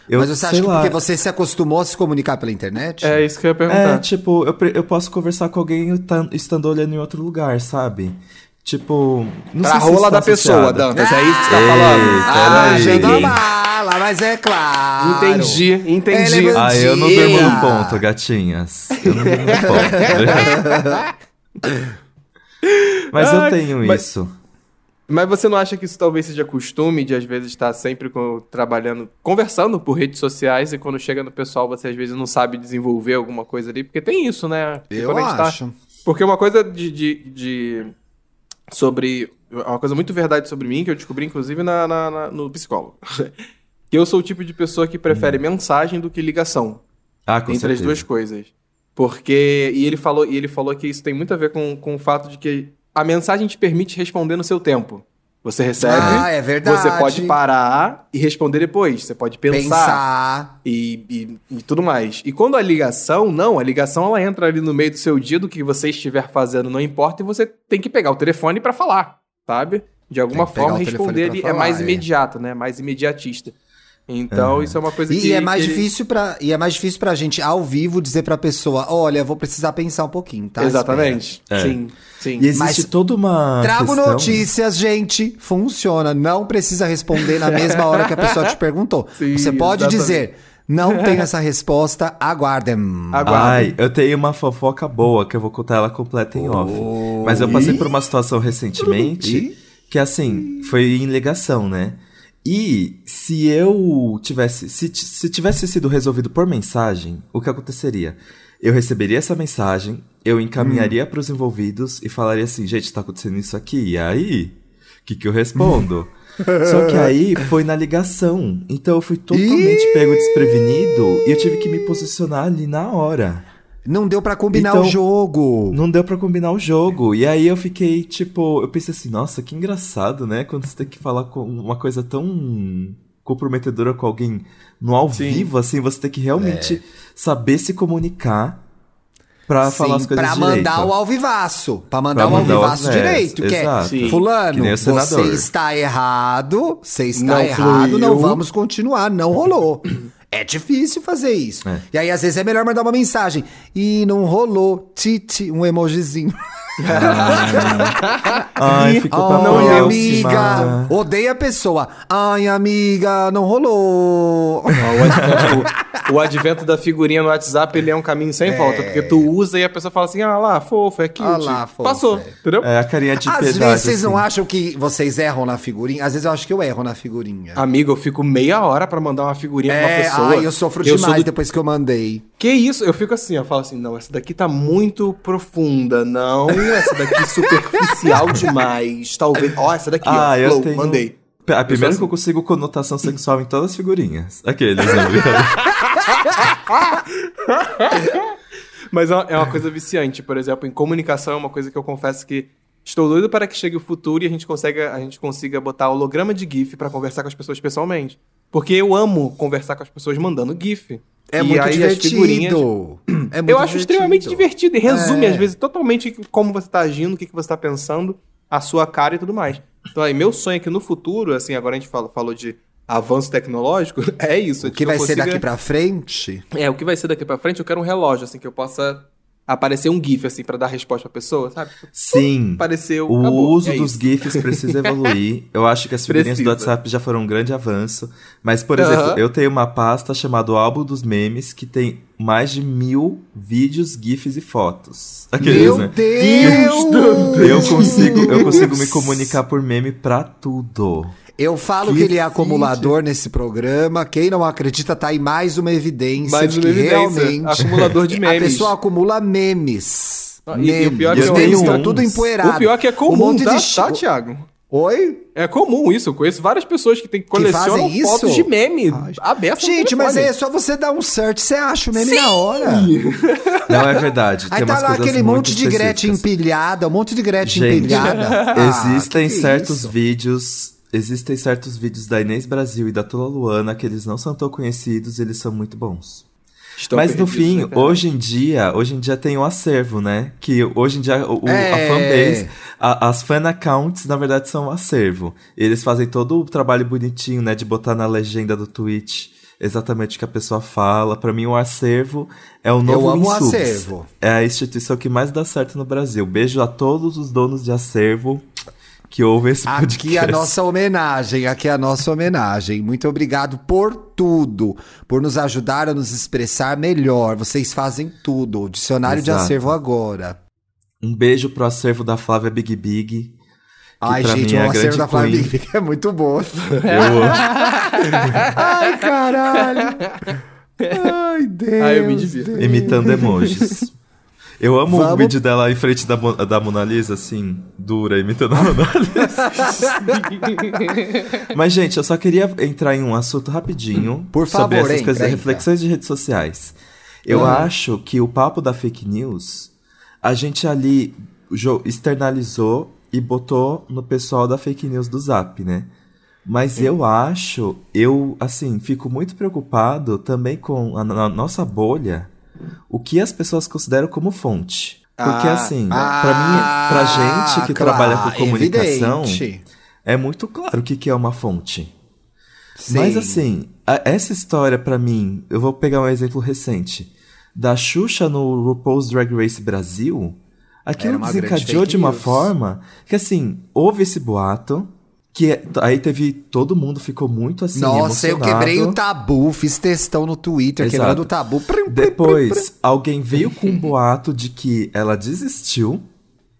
Eu, Mas você sei acha que lá, porque você se acostumou a se comunicar pela internet? É isso que eu ia é, perguntar. tipo, eu, eu posso conversar com alguém estando olhando em outro lugar, sabe? Tipo. Não pra sei se rola está da pessoa, associado. Dantas, é isso que você tá Ei, falando? Ah, jogou bala, mas é claro. Entendi, entendi. É Ah, eu não durmo no ponto, gatinhas. Eu não durmo no ponto. *laughs* Mas eu Ai, tenho mas- isso. Mas você não acha que isso talvez seja costume de às vezes estar sempre com- trabalhando, conversando por redes sociais e quando chega no pessoal você às vezes não sabe desenvolver alguma coisa ali? Porque tem isso, né? Porque Eu gente tá- acho. Porque uma coisa de, de, de- sobre. Uma coisa muito verdade sobre mim, que eu descobri, inclusive, na, na- na- no psicólogo. *laughs* que eu sou o tipo de pessoa que prefere mensagem do que ligação. Ah, com entre certeza. as duas coisas. Porque. E ele falou, e ele falou que isso tem muito a ver com, com o fato de que a mensagem te permite responder no seu tempo. Você recebe. Ah, é verdade. Você pode parar e responder depois. Você pode pensar, Pensar. E, e, e tudo mais. E quando a ligação, não, a ligação ela entra ali no meio do seu dia, do que você estiver fazendo, não importa, e você tem que pegar o telefone pra falar, sabe? De alguma forma responder ali é falar, mais é. imediato, né? Mais imediatista. Então, isso é uma coisa que. E, é mais que ele- difícil para e é mais difícil pra gente ao vivo dizer pra pessoa, olha, vou precisar pensar um pouquinho, tá? Exatamente. É. Sim, sim. E existe Mas- toda uma. Trago questão... notícias, gente. Funciona. Não precisa responder na mesma hora que a pessoa te perguntou. *laughs* Sim, Você pode exatamente. dizer, não tenho essa resposta, aguardem. Aguardem. Ai, eu tenho uma fofoca boa que eu vou contar ela completa em off. Mas eu passei por uma situação recentemente Ih. que, assim, foi em ligação, né? E se eu tivesse. Se, se tivesse sido resolvido por mensagem, o que aconteceria? Eu receberia essa mensagem, eu encaminharia para os envolvidos e falaria assim: gente, tá acontecendo isso aqui, e aí? O que, que eu respondo? *laughs* Só que aí foi na ligação. Então eu fui totalmente pego desprevenido e eu tive que me posicionar ali na hora. Não deu pra combinar Então, o jogo. Não deu pra combinar o jogo. E aí eu fiquei, tipo, eu pensei assim, nossa, que engraçado, né? Quando você tem que falar com uma coisa tão comprometedora com alguém no ao Sim. vivo, assim, você tem que realmente saber se comunicar pra Sim, falar as coisas pra direito. mandar o alvivaço. Pra mandar Pra o mandar o alvivaço direito. Que é, exato. Sim. fulano, Que você está errado, você está Não errado, fluiu. não vamos continuar, não rolou. É difícil fazer isso. É. E aí, às vezes, é melhor mandar uma mensagem. E não rolou, titi, um emojizinho. *laughs* *laughs* Ai, ficou pra Ai, próxima. amiga. Odeia a pessoa. Ai, amiga, não rolou. O, advento, o advento da figurinha no WhatsApp, ele é um caminho sem volta, porque tu usa e a pessoa fala assim, ah lá, fofo, é cute. Ah lá, fofo, Passou, é. entendeu? É a carinha de Às piedade. vezes vocês não assim. acham que vocês erram na figurinha? Às vezes eu acho que eu erro na figurinha. Amigo, eu fico meia hora pra mandar uma figurinha pra uma É, pessoa. ai, eu sofro sou demais do- depois que eu mandei. Que isso? Eu fico assim, eu falo assim, não, essa daqui tá muito profunda, não, essa daqui superficial *laughs* demais, talvez. Ó, essa daqui, Ah, ó, eu flow, tenho. mandei. A primeira assim. que eu consigo conotação sexual em todas as figurinhas. Aqueles, né? *laughs* Mas é uma- é uma coisa viciante, por exemplo, em comunicação é uma coisa que eu confesso que estou doido para que chegue o futuro e a gente consiga, a gente consiga botar holograma de GIF pra conversar com as pessoas pessoalmente. Porque eu amo conversar com as pessoas mandando GIF. É E muito aí as divertido. figurinhas- É *clears throat* eu acho extremamente divertido e resume, É. às vezes, totalmente como você tá agindo, o que que você tá pensando, a sua cara e tudo mais. Então, aí, meu sonho é que no futuro, assim, agora a gente fala, falou de avanço tecnológico, *laughs* é isso. O que vai ser daqui pra frente? É, o que vai ser daqui pra frente, eu quero um relógio, assim, que eu possa aparecer um GIF, assim, pra dar resposta pra pessoa, sabe? Sim. Apareceu, O acabou. uso É dos isso. GIFs precisa evoluir. *laughs* Eu acho que as figurinhas do Precisa. WhatsApp já foram um grande avanço. Mas, por exemplo, Aham. eu tenho uma pasta chamada Álbum dos Memes que tem mais de mil vídeos, GIFs e fotos. *laughs* Aqueles, Meu né? Deus! Eu consigo, eu consigo me comunicar por meme pra tudo. Eu falo que, Que ele é acumulador nesse programa. Quem não acredita tá aí mais uma evidência Mais de uma que evidência. realmente Acumulador de a memes. pessoa acumula memes. Ah, e- e o memes. pior é que memes tenho estão uns. tudo empoeirado. O pior é que é Um comum, monte tá, de tá, Thiago? Oi? É comum isso, eu conheço várias pessoas que, tem, que colecionam isso? fotos de meme abertas no Gente, mas é só você dar um search, você acha o meme na hora. *laughs* Não é verdade. Aí tem tá umas lá coisas aquele monte de Gretchen empilhada, um monte de Gretchen Gente, empilhada. *laughs* Ah, existem que que é certos isso? vídeos. Existem certos vídeos da Inês Brasil e da Tula Luana que eles não são tão conhecidos e eles são muito bons. Estão Mas no fim, internet. hoje em dia, hoje em dia tem o acervo, né? Que hoje em dia o, É. a fanbase, a- as fan accounts, na verdade, são um acervo. Eles fazem todo o trabalho bonitinho, né? De botar na legenda do tweet exatamente o que a pessoa fala. Pra mim, o acervo é o novo amo o Insubs. acervo. É a instituição que mais dá certo no Brasil. Beijo a todos os donos de acervo que ouvem esse podcast. Aqui é a nossa homenagem, aqui é a nossa homenagem. Muito obrigado por tudo, por nos ajudar a nos expressar melhor. Vocês fazem tudo. O dicionário de Exato. acervo agora. Um beijo pro acervo da Flávia Big Big. Ai, gente, é o a acervo da Flávia. Big Big é muito bom. Eu amo. *laughs* Ai, caralho. *laughs* Ai, Deus. Ai, eu me divirto. Deus. imitando emojis. Eu amo o Vamos- vídeo dela em frente da, da Mona Lisa, assim, dura, imitando a *laughs* Mona Lisa. Mas, gente, eu só queria entrar em um assunto rapidinho Por sobre favor, essas entra, coisas, entra. reflexões de redes sociais. Eu acho que o papo da fake news, a gente ali externalizou e botou no pessoal da fake news do Zap, né? Mas eu acho, eu, assim, fico muito preocupado também com a, na nossa bolha, o que as pessoas consideram como fonte. Porque, Ah, assim, Ah, pra mim, pra gente que claro, trabalha com comunicação, evidente. é muito claro o que, que é uma fonte. Sim. Mas assim, a- essa história pra mim, eu vou pegar um exemplo recente. Da Xuxa no RuPaul's Drag Race Brasil, aquilo desencadeou de uma news. forma que assim, houve esse boato, que é- aí teve, todo mundo ficou muito assim, Nossa, eu emocionado. quebrei o tabu, fiz textão no Twitter, Exato. quebrando o tabu. Prim, prim, prim, prim. Depois, alguém veio com um boato de que ela desistiu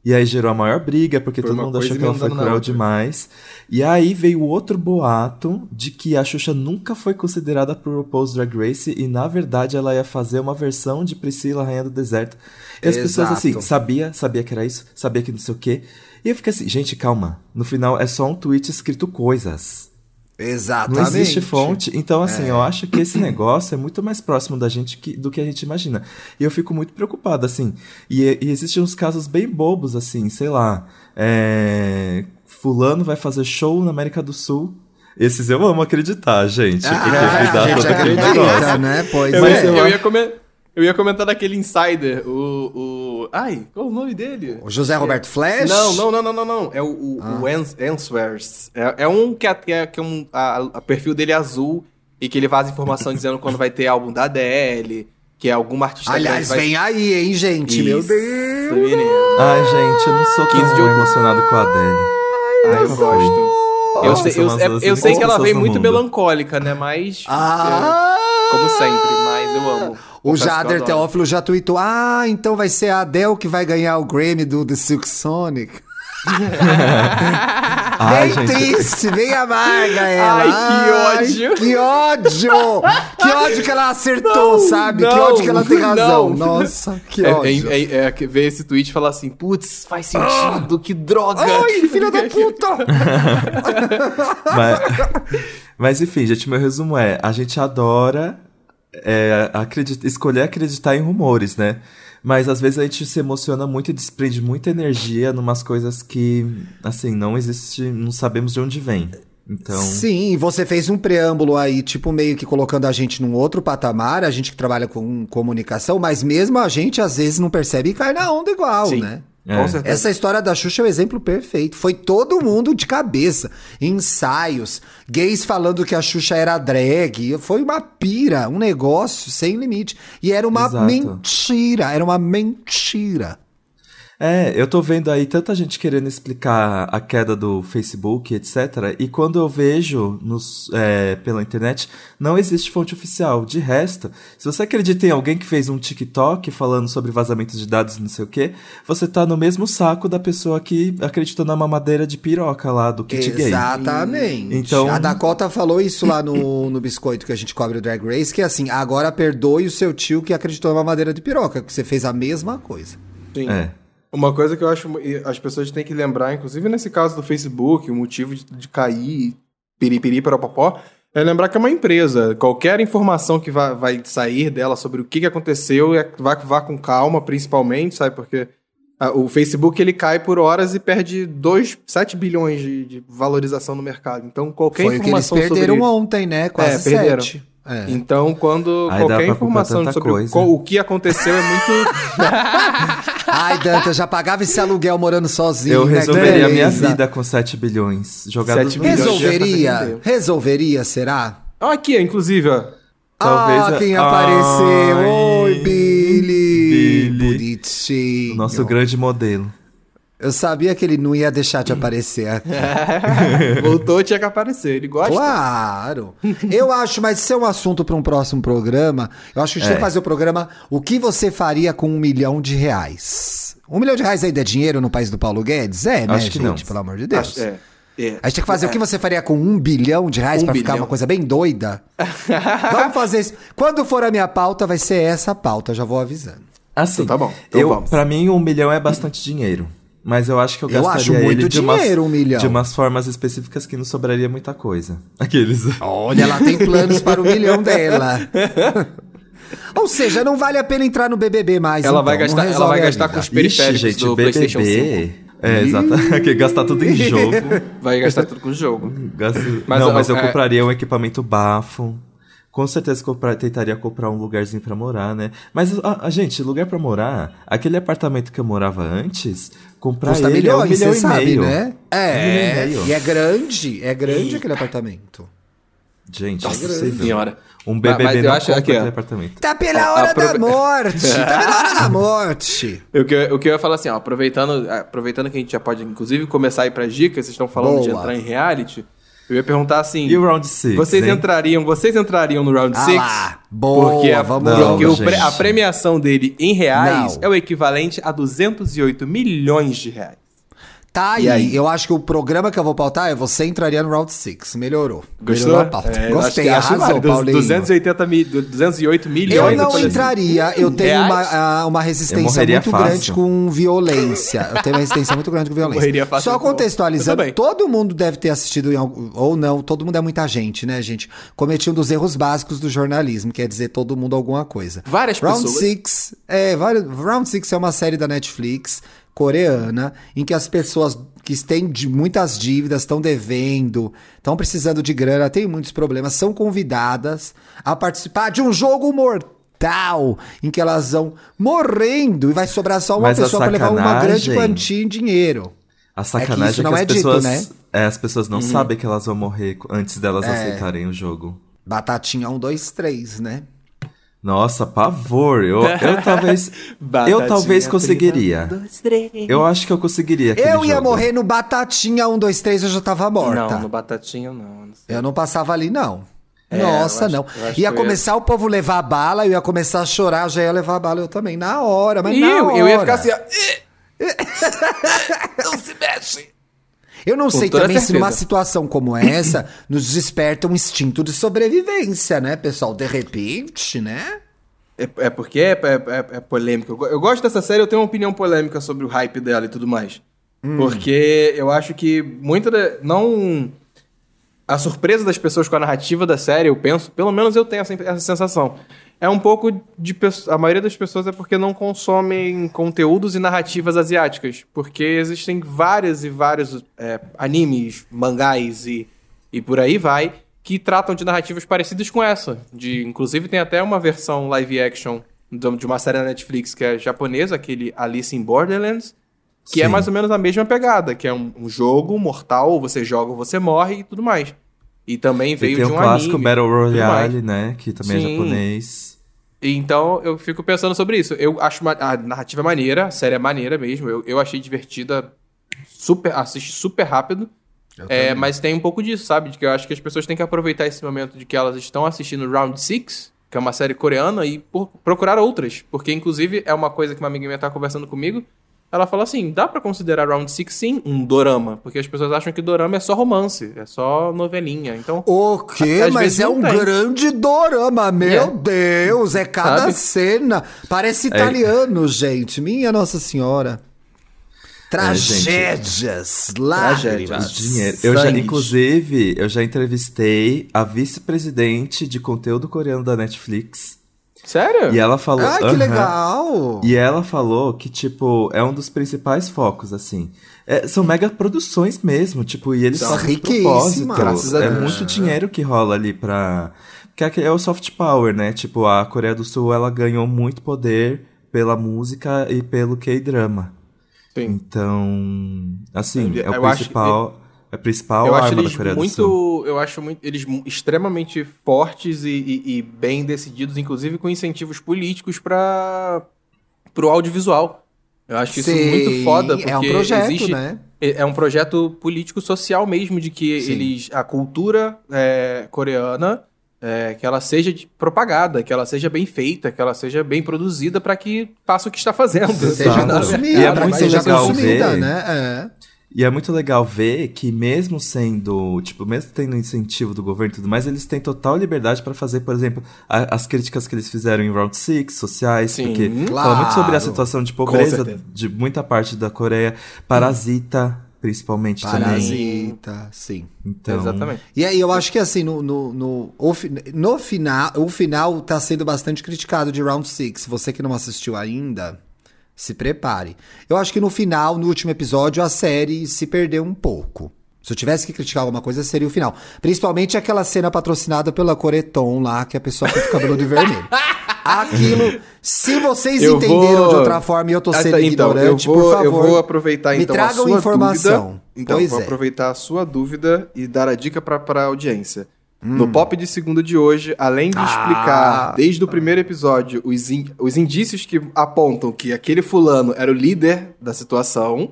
E aí gerou a maior briga, porque Foi todo mundo achou que ela foi cruel outra. demais. E aí veio outro boato de que a Xuxa nunca foi considerada pro RuPaul's Drag Race e na verdade ela ia fazer uma versão de Priscila, Rainha do Deserto. E as pessoas Exato. assim, sabia, sabia que era isso, sabia que não sei o quê. E eu fiquei assim, gente, calma. No final é só um tweet escrito coisas. Exatamente. Não existe fonte. Então, assim, É. eu acho que esse negócio é muito mais próximo da gente que- do que a gente imagina. E eu fico muito preocupado, assim. E, e existem uns casos bem bobos, assim, sei lá. é, Fulano vai fazer show na América do Sul. Esses eu amo acreditar, gente. Ah, dá a gente acredita, negócio. né? Pois Eu, é. eu ia comer- eu ia comentar daquele insider, o, o. Ai, qual o nome dele? O José Roberto Flash? Não, não, não, não, não, não. É o, o, Ah. o Ans- Answers. É, é um que, é, que é, que é um. A, a perfil dele é azul e que ele vaza informação *laughs* dizendo quando vai ter álbum da Adele, que é alguma artista Aliás, grande vem aí, hein, gente? Meu Isso, Deus. menino. Ai, gente, eu não sou 15 de tão emocionado com a Adele. Ah, eu Nunca gosto. Eu sei, eu, é- eu sei que ela vem muito mundo. melancólica, né? Mas. Ah! é, como sempre, mas eu amo. O Jader. Teófilo já tweetou. Ah, então vai ser a Adele que vai ganhar o Grammy do The Silk Sonic. *laughs* Ai, bem gente. triste, bem amarga *laughs* ela. Ai, que ódio. Que ódio! Que ódio que ela acertou, Não, sabe? que não, ódio que ela tem razão. não. Nossa, que É, ódio. é, é, é que ver esse tweet e falar assim, putz, faz sentido, que droga. Ai, *laughs* filha da puta! *laughs* mas, mas enfim, gente, meu resumo é: a gente adora é, acredit- escolher acreditar em rumores, né? Mas às vezes a gente se emociona muito e desprende muita energia numas coisas que, assim, não existe, não sabemos de onde vem. Então. Sim, você fez um preâmbulo aí, tipo, meio que colocando a gente num outro patamar, a gente que trabalha com comunicação, mas mesmo a gente às vezes não percebe e cai na onda igual, Sim. né? É. Com certeza. Essa história da Xuxa é o exemplo perfeito. Foi todo mundo de cabeça. Ensaios, gays falando que a Xuxa era drag. Foi uma pira, um negócio sem limite. E era uma Exato. mentira, era uma mentira. É, eu tô vendo aí tanta gente querendo explicar a queda do Facebook, etc. E quando eu vejo nos, é, pela internet, não existe fonte oficial. De resto, se você acredita em alguém que fez um TikTok falando sobre vazamentos de dados e não sei o quê, você tá no mesmo saco da pessoa que acreditou na mamadeira de piroca lá do kit gay. Exatamente. Então- A Dakota falou isso lá no, no biscoito que a gente cobre o Drag Race, que é assim, agora perdoe o seu tio que acreditou na madeira de piroca, que você fez a mesma coisa. Sim. É. Uma coisa que eu acho as pessoas têm que lembrar, inclusive nesse caso do Facebook, o motivo de, de cair, piripiri para popó, é lembrar que é uma empresa. Qualquer informação que vai, vai sair dela sobre o que, que aconteceu, é, vá, vá com calma, principalmente, sabe? Porque ah, o Facebook ele cai por horas e perde 2, 7 bilhões de, de valorização no mercado. Então, qualquer Foi o que eles informação perderam sobre... ontem, né? Quase É, perderam. sete. É. Então, quando Aí qualquer informação sobre coisa. qual- o que aconteceu é muito. *laughs* Ai, Danta, já pagava esse aluguel morando sozinho. Eu né? resolveria a minha vida com 7 bilhões. Jogado 7 no bilhões. Resolveria? Resolveria. Será? Ah, aqui, inclusive, ó. Talvez ah, a- quem apareceu? Ai, Oi, Billy. Billy. Bonitinho. Nosso grande modelo. Eu sabia que ele não ia deixar de aparecer aqui. *laughs* Voltou, tinha que aparecer. Ele gosta. Claro. Eu acho, mas isso é um assunto para um próximo programa. Eu acho que a gente É. tem que fazer o programa O que você faria com um milhão de reais? Um milhão de reais ainda é dinheiro no país do Paulo Guedes? É, né, Acho que gente? não. Pelo amor de Deus. Acho- é, é. A gente tem que fazer o que você faria com um bilhão de reais Um pra ficar uma coisa bem doida? *laughs* Vamos fazer isso. Quando for a minha pauta, vai ser essa pauta, já vou avisando. Assim, Então tá bom, então eu, vamos. pra mim, um milhão é bastante dinheiro. Mas eu acho que eu Eu gastaria acho muito ele de umas, dinheiro, um milhão. De umas formas específicas que não sobraria muita coisa. *laughs* Aqueles... Olha, ela tem planos para o milhão *laughs* dela. Ou seja, não vale a pena entrar no BBB mais. Ela então, vai não gastar- ela vai a gastar com os periféricos do PlayStation É, exato. Que gastar tudo em jogo. Vai gastar *laughs* tudo com o jogo. Gasto- Mas, não, mas eu é- compraria um equipamento bafo. Com certeza comprar, tentaria comprar um lugarzinho pra morar, né? Mas, a, a- gente, lugar pra morar, aquele apartamento que eu morava antes, comprar Custa ele milhões, é um milhão e sabe, meio. né? Um milhão e É, meio. e é grande, é grande aquele apartamento. Gente, Nossa é senhora. Um Mas- BBB mas eu não acho- compra aqui, ó. aquele apartamento. Tá pela hora da morte, *laughs* tá pela hora da morte. O que, eu- o que eu ia falar assim, ó, aproveitando, aproveitando que a gente já pode, inclusive, começar a ir pras dicas, vocês estão falando de Boa. entrar em reality. Eu ia perguntar assim. E o round 6? Vocês hein? entrariam, vocês entrariam no round Ah 6? lá, boa, porque a, vamos porque Não, pre- a premiação dele em reais Não. é o equivalente a 208 milhões de reais. Tá E aí. aí? Eu acho que o programa que eu vou pautar é você entraria no round 6. Melhorou. Gostou? Melhorou a pauta. É, Gostei, acho acho arrasou, válido. Paulinho. 280 mil, 208 milhões. Eu não assim, entraria, eu tenho Reais? uma, ah, uma resistência muito fácil. grande com violência. Eu tenho uma resistência muito grande com *laughs* violência. Morreria fácil Só contextualizando, todo mundo deve ter assistido, em algum, ou não, todo mundo é muita gente, né, gente? Cometi um dos erros básicos do jornalismo, quer dizer todo mundo alguma coisa. Várias Round pessoas. Six, é, vários, Round Six é uma série da Netflix coreana em que as pessoas que têm de muitas dívidas, estão devendo, estão precisando de grana, têm muitos problemas, são convidadas a participar de um jogo mortal em que elas vão morrendo e vai sobrar só uma Mas pessoa para levar uma grande sacanagem- quantia em dinheiro. A sacanagem isso é que, não as é dito, pessoas. né? É, as pessoas não sabem que elas vão morrer antes delas É. aceitarem o jogo. Batatinha 1, 2, 3, né? Nossa, pavor. Eu, eu *laughs* talvez. eu talvez conseguiria. um, dois, três. Eu acho que eu conseguiria. Eu ia jogo. morrer no Batatinha 1, 2, 3, eu já tava morta. Não, no Batatinha não. não sei. Eu não passava ali, não. É, Nossa, acho- não. Ia eu ia- começar o povo levar a bala, eu ia começar a chorar, já ia levar a bala eu também. Na hora, mas E na eu, hora. eu ia ficar assim, ó. *laughs* não se mexe. Eu não Com sei também se numa certeza. situação como essa *coughs* nos desperta um instinto de sobrevivência, né, pessoal? De repente, né? É, é porque é, é, é- é polêmico. Eu go- Eu gosto dessa série, eu tenho uma opinião polêmica sobre o hype dela e tudo mais. Porque eu acho que muita da, não a surpresa das pessoas com a narrativa da série, eu penso, pelo menos eu tenho essa, essa sensação. É um pouco de a maioria das pessoas é porque não consomem conteúdos e narrativas asiáticas, porque existem várias e vários é, animes, mangás e, e por aí vai que tratam de narrativas parecidas com essa. De, inclusive tem até uma versão live action de uma série da Netflix que é japonesa, aquele Alice in Borderlands, que é Sim. mais ou menos a mesma pegada, que é um, um jogo mortal, você joga ou você morre e tudo mais. E também E veio tem de o um clássico anime. Battle Royale, né? Que também é Sim. japonês. Então eu fico pensando sobre isso. Eu acho a narrativa maneira, a série é maneira mesmo. Eu, eu achei divertida, super, assisti super rápido. É, mas tem um pouco disso, sabe? De que eu acho que as pessoas têm que aproveitar esse momento de que elas estão assistindo Round Six, que é uma série coreana, e por- procurar outras. Porque, inclusive, é uma coisa que uma amiga minha tá conversando comigo. Ela falou assim: dá pra considerar Round Six sim um dorama. Porque as pessoas acham que dorama é só romance, é só novelinha. Então. O quê? Mas é um tem. grande dorama, meu É. Deus, é cada Sabe? cena. Parece italiano, gente. Minha Nossa Senhora. Tragédias, lágrimas. Dinheiro. Eu já, inclusive, eu já entrevistei a vice-presidente de conteúdo coreano da Netflix. Sério? E ela falou. Ai, que Aham. legal. E ela falou que, tipo, é um dos principais focos, assim. É, são mega produções mesmo, tipo, e eles São fazem propósito. Graças a é Deus. muito dinheiro que rola ali pra. Porque aqui é o soft power, né? Tipo, a Coreia do Sul, ela ganhou muito poder pela música e pelo K-drama. Sim. Então, assim, Eu- é o principal, é a principal eu acho arma da Coreia do Sul. muito, eu acho muito, eles extremamente fortes e, e- e bem decididos, inclusive com incentivos políticos para o audiovisual. Eu acho isso Sim, muito foda porque é um projeto, existe, né? é é um projeto político social mesmo de que Sim. eles a cultura é, coreana é, que ela seja propagada, que ela seja bem feita, que ela seja bem produzida para que faça o que está fazendo. Seja *laughs* consumida, E é muito que seja legal consumida, ver. né? É. E é muito legal ver que mesmo sendo, tipo, mesmo tendo incentivo do governo e tudo mais, eles têm total liberdade pra fazer, por exemplo, a- as críticas que eles fizeram em Round Six, sociais, Sim, porque claro. fala muito sobre a situação de pobreza de muita parte da Coreia, Parasita, principalmente também. Parasita, sim. Então, Exatamente. E aí, eu acho que assim, no, no, no, no final, o final tá sendo bastante criticado de Round Six. Você que não assistiu ainda, se prepare. Eu acho que no final, no último episódio, a série se perdeu um pouco. Se eu tivesse que criticar alguma coisa, seria o final. Principalmente aquela cena patrocinada pela Coreton lá, que a pessoa pinta o cabelo de vermelho. *laughs* Aquilo, se vocês Eu entenderam vou- de outra forma e eu tô sendo então, ignorante, eu vou, por favor. Eu vou aproveitar me então tragam a sua informação. dúvida. Então, Pois vou é. aproveitar a sua dúvida e dar a dica para a audiência. Hum. No pop de segunda de hoje, além de Ah. explicar desde o primeiro episódio os, in- os indícios que apontam que aquele fulano era o líder da situação,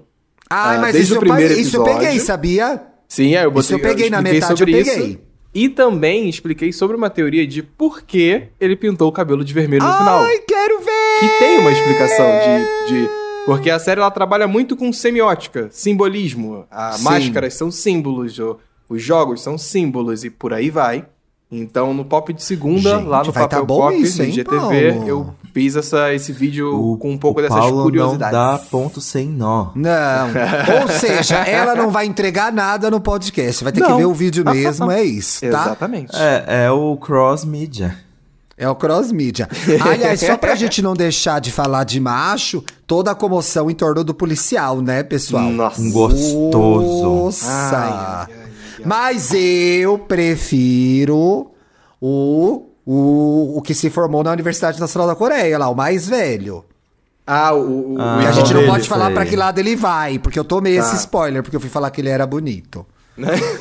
Ai, Ah, mas desde isso, o eu, primeiro isso eu peguei, sabia? Sim, aí eu botei Isso eu peguei na expliquei metade, eu sobre isso. peguei. E também expliquei sobre uma teoria de por que ele pintou o cabelo de vermelho no final. Ai, quero ver! Que tem uma explicação de, de- Porque a série ela trabalha muito com semiótica, simbolismo. As máscaras são símbolos, os jogos são símbolos e por aí vai. Então, no Pop de Segunda, Gente, lá no vai Papel tá bom Pop, isso, no hein, GTV, Paulo? eu fiz essa, esse vídeo com um pouco o dessas Paulo curiosidades. não dá ponto sem nó. Não. *laughs* Ou seja, ela não vai entregar nada no podcast. Vai ter que Não. ver o vídeo mesmo, é isso, tá? Exatamente. É, é o cross media. É o cross media. Aliás, só pra gente não deixar de falar de macho, toda a comoção em torno do policial, né, pessoal? Nossa. Um gostoso. Nossa! Ai, ai, ai. Mas eu prefiro o, o, o que se formou na Universidade Nacional da Coreia, lá, o mais velho. Ah, o, o, Ah, Que a gente não pode falar pra que lado ele vai, porque eu tomei esse Tá. spoiler, porque eu fui falar que ele era bonito.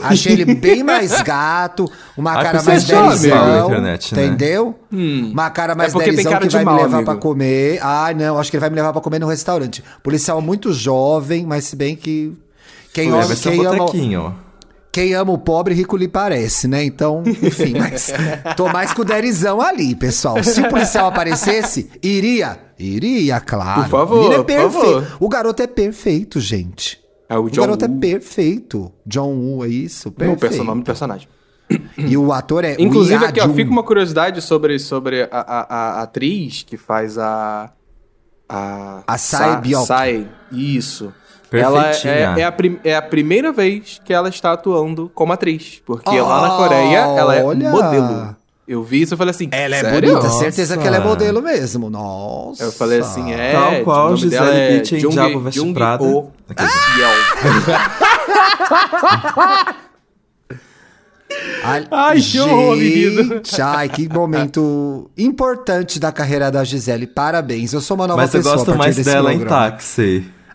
Achei ele *laughs* bem mais gato, uma Ah, cara mais na velhão, internet, né? entendeu? Uma cara mais É porque tem velhão cara que de vai mal, me levar amigo. pra comer. Ah, não, acho que ele vai me levar pra comer no restaurante. Policial muito jovem, mas se bem que quem, Deve ama, ser um quem, ama, botequinho. Quem ama o pobre, rico lhe parece, né? Então, enfim, *laughs* mas tô mais com o Derizão ali, pessoal. Se o policial aparecesse, iria? Iria, claro. Por favor, é por favor. perfeito. O garoto é perfeito, gente. É o O garoto é Woo. perfeito. John Woo, é isso? Não, o Perfeito. perso- nome do personagem. E o ator é Inclusive, o aqui, ó, fica uma curiosidade sobre, sobre a, a, a atriz que faz a. A, A Tsai Sa- Byock. Tsai, isso. Ela é, é, a é a primeira vez que ela está atuando como atriz. Porque Oh, lá na Coreia ela é olha! modelo. Eu vi isso e falei assim. Ela é sério? bonita, Nossa. certeza que ela é modelo mesmo. Nossa. Eu falei assim, é. Tal qual o Gisele dela é em Diabo Veste Jung Prada. Oh *laughs* Yeol. Ai, Ai, que horror, menino. Ai, que momento importante da carreira da Gisele. Parabéns. Eu sou uma nova Mas eu pessoa gosto a partir mais dela em programa.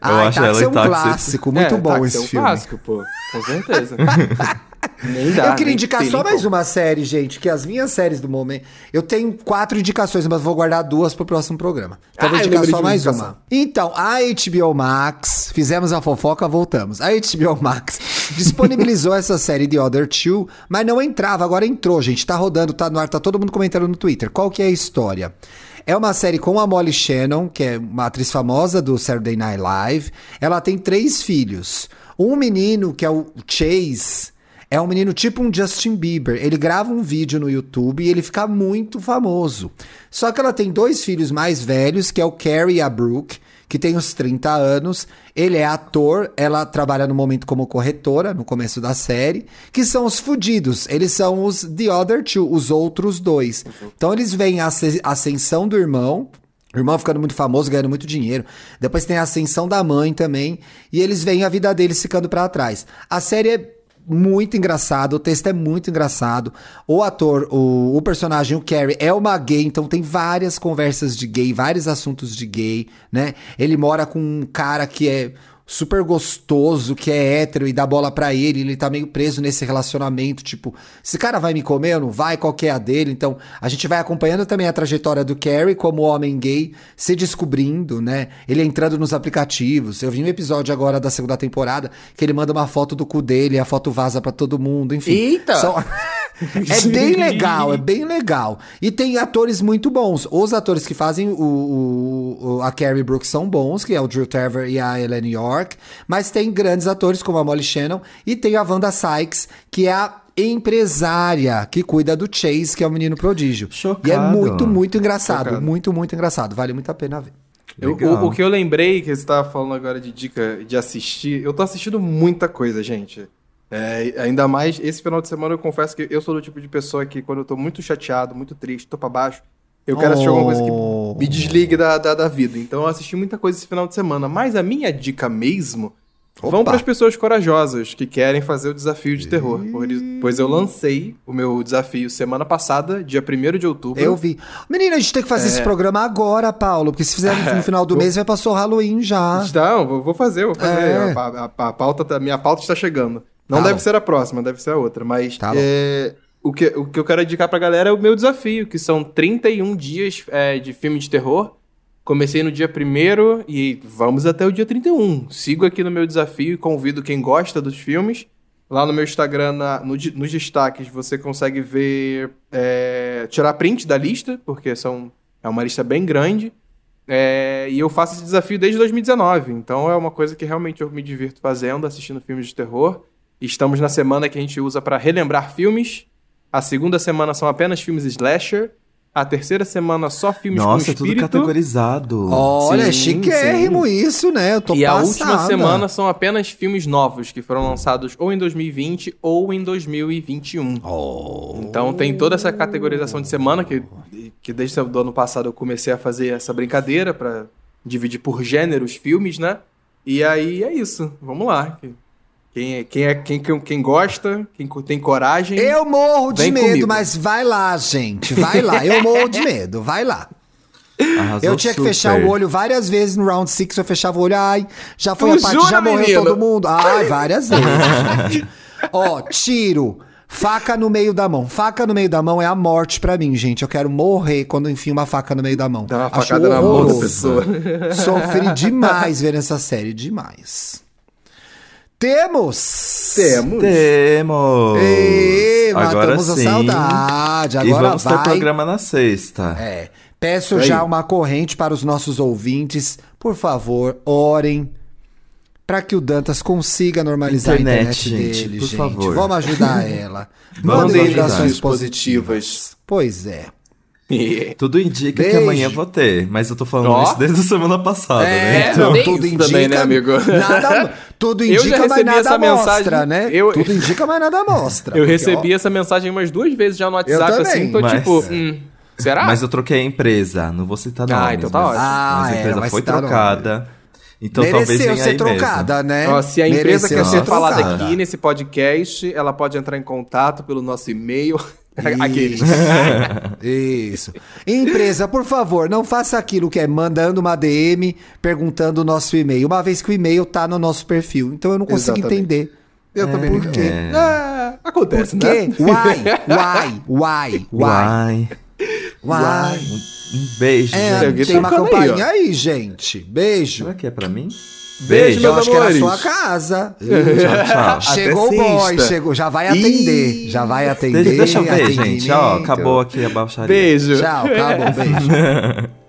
Eu Ai, acho Táxi ela é um táxi. clássico. Muito É, bom Táxi esse é um filme. clássico, pô. Com certeza. *laughs* nem dá. eu queria nem indicar só mais uma série, gente, que as minhas séries do momento. Eu tenho quatro indicações, mas vou guardar duas pro próximo programa. Então Ah, vou indicar só mais indicação. uma. Então, a HBO Max, fizemos a fofoca, voltamos. A HBO Max *laughs* disponibilizou essa série The Other Two, mas não entrava, agora entrou, gente. Tá rodando, tá no ar, tá todo mundo comentando no Twitter. Qual que é a história? É uma série com a Molly Shannon, que é uma atriz famosa do Saturday Night Live. Ela tem três filhos. Um menino, que é o Chase, é um menino tipo um Justin Bieber. Ele grava um vídeo no YouTube e ele fica muito famoso. Só que ela tem dois filhos mais velhos, que é o Carrie e a Brooke, que tem uns 30 anos. Ele é ator, ela trabalha no momento como corretora, no começo da série, que são os fudidos. Eles são os The Other Two, os outros dois. Então eles veem a asce- ascensão do irmão, o irmão ficando muito famoso, ganhando muito dinheiro. Depois tem a ascensão da mãe também. E eles veem a vida deles ficando pra trás. A série é muito engraçada, o texto é muito engraçado. O ator, o, o personagem, o Carrie, é uma gay, então tem várias conversas de gay, vários assuntos de gay, né? Ele mora com um cara que é super gostoso, que é hétero e dá bola pra ele, ele tá meio preso nesse relacionamento, tipo, esse cara vai me comer ou não vai, qual que é a dele? Então, a gente vai acompanhando também a trajetória do Carrie como homem gay, se descobrindo, né? Ele entrando nos aplicativos. Eu vi um episódio agora da segunda temporada que ele manda uma foto do cu dele, e a foto vaza pra todo mundo, enfim. Eita! São- *laughs* é bem legal, é bem legal. E tem atores muito bons. Os atores que fazem o, o- o- a Carrie Brooks são bons, que é o Drew Trevor e a Ellen York. Mas tem grandes atores como a Molly Shannon e tem a Wanda Sykes, que é a empresária que cuida do Chase, que é o menino prodígio. Chocado. E é muito, muito engraçado. Chocado. Muito, muito engraçado. Vale muito a pena ver. Eu- o, o que eu lembrei que você tava falando agora de dica de assistir, eu tô assistindo muita coisa, gente. É, ainda mais esse final de semana eu confesso que eu sou do tipo de pessoa que quando eu tô muito chateado, muito triste, tô pra baixo, eu quero assistir alguma coisa que Oh. me desligue da, da, da vida. Então eu assisti muita coisa esse final de semana. Mas a minha dica mesmo vão Opa. para as pessoas corajosas que querem fazer o desafio de terror. Isso- Pois eu lancei o meu desafio semana passada, dia 1 de outubro. Eu vi. Menina, a gente tem que fazer esse É. programa agora, Paulo, porque se fizer no final do *laughs* mês, vai passar o Halloween já. Não, vou, fazer, vou fazer. É. A, a- a pauta tá- minha pauta está chegando. Não Tá deve bom. ser a próxima, deve ser a outra. Mas Tá é, o, que, o que eu quero indicar pra galera é o meu desafio, que são 31 dias é, de filme de terror. Comecei no dia 1 e vamos até o dia 31. Sigo aqui no meu desafio e convido quem gosta dos filmes Lá no meu Instagram, na- no nos destaques, você consegue ver. é, tirar print da lista, porque são, é uma lista bem grande. É, e eu faço esse desafio desde 2019. Então é uma coisa que realmente eu me divirto fazendo, assistindo filmes de terror. Estamos na semana que a gente usa para relembrar filmes. A segunda semana são apenas filmes slasher. A terceira semana só filmes Nossa, com é tudo espírito. categorizado. Olha, é Sim, chiquérrimo isso, né? Eu tô E a passada. última semana são apenas filmes novos que foram lançados ou em 2020 ou em 2021. Oh. Então tem toda essa categorização de semana que, que desde o ano passado eu comecei a fazer essa brincadeira pra dividir por gêneros filmes, né? E aí é isso. Vamos lá. Quem é, quem, é, quem, quem, quem gosta, quem tem coragem. Eu morro de medo, comigo. mas vai lá, gente. Vai lá. Eu morro de medo. Vai lá. Arrasou Eu tinha que super. fechar o olho várias vezes no round six, eu fechava o olho, ai, já foi Tu a parte, jura, já morreu menino? todo mundo. Ai, várias vezes. *laughs* Ó, tiro, faca no meio da mão. Faca no meio da mão é a morte pra mim, gente. Eu quero morrer quando enfio uma faca no meio da mão. Dá uma Acho facada na mão da pessoa. Sofri demais vendo essa série, demais. Temos! Temos. Temos! Ê, Agora matamos a sim. saudade. e Agora vamos vai. ter programa na sexta. É. Peço Aí. já uma corrente para os nossos ouvintes. Por favor, orem para que o Dantas consiga normalizar Internet, a internet gente, dele, por gente. favor. Vamos ajudar ela. *laughs* Mandem vibrações Positivas. positivas. Pois é. Tudo indica que Beijo. amanhã vou ter, mas eu tô falando Ó. isso desde a semana passada, né? É, Então, tem tudo indica, também, né, amigo? Nada, *laughs* tudo Eu já indica, mas recebi nada essa mostra, mensagem, né? eu- Tudo indica, mas nada mostra. Eu Porque, recebi essa mensagem umas duas vezes já no WhatsApp, assim, tô mas- tipo, hum, será? Mas eu troquei a empresa, não vou citar nomes. Ah, então tá ótimo. Ah, mas a é, empresa vai foi trocada. Então Mereceu talvez venha ser aí trocada, né? Ó, se a empresa Mereceu quer ser ser falada aqui nesse podcast, ela pode entrar em contato pelo nosso e-mail. *laughs* Aqueles. *laughs* Isso. Empresa, por favor, não faça aquilo que é mandando uma DM perguntando o nosso e-mail, uma vez que o e-mail tá no nosso perfil. Então eu não consigo Exatamente. entender. Eu também Por não quê? É. Ah, acontece, Por quê? né? Why? Why? Why? Why? Why? Um beijo, É, Tem uma tocando aí, campainha aí, gente. Beijo. Será que é pra mim? Beijo, Eu meus acho que na amores. sua casa. Tchau, tchau. *laughs* chegou o boy, chegou. Já vai atender. Já vai atender. Deixa, deixa eu ver, gente. Ó, acabou aqui a baixaria. Beijo. Tchau, acabou. Beijo. *laughs*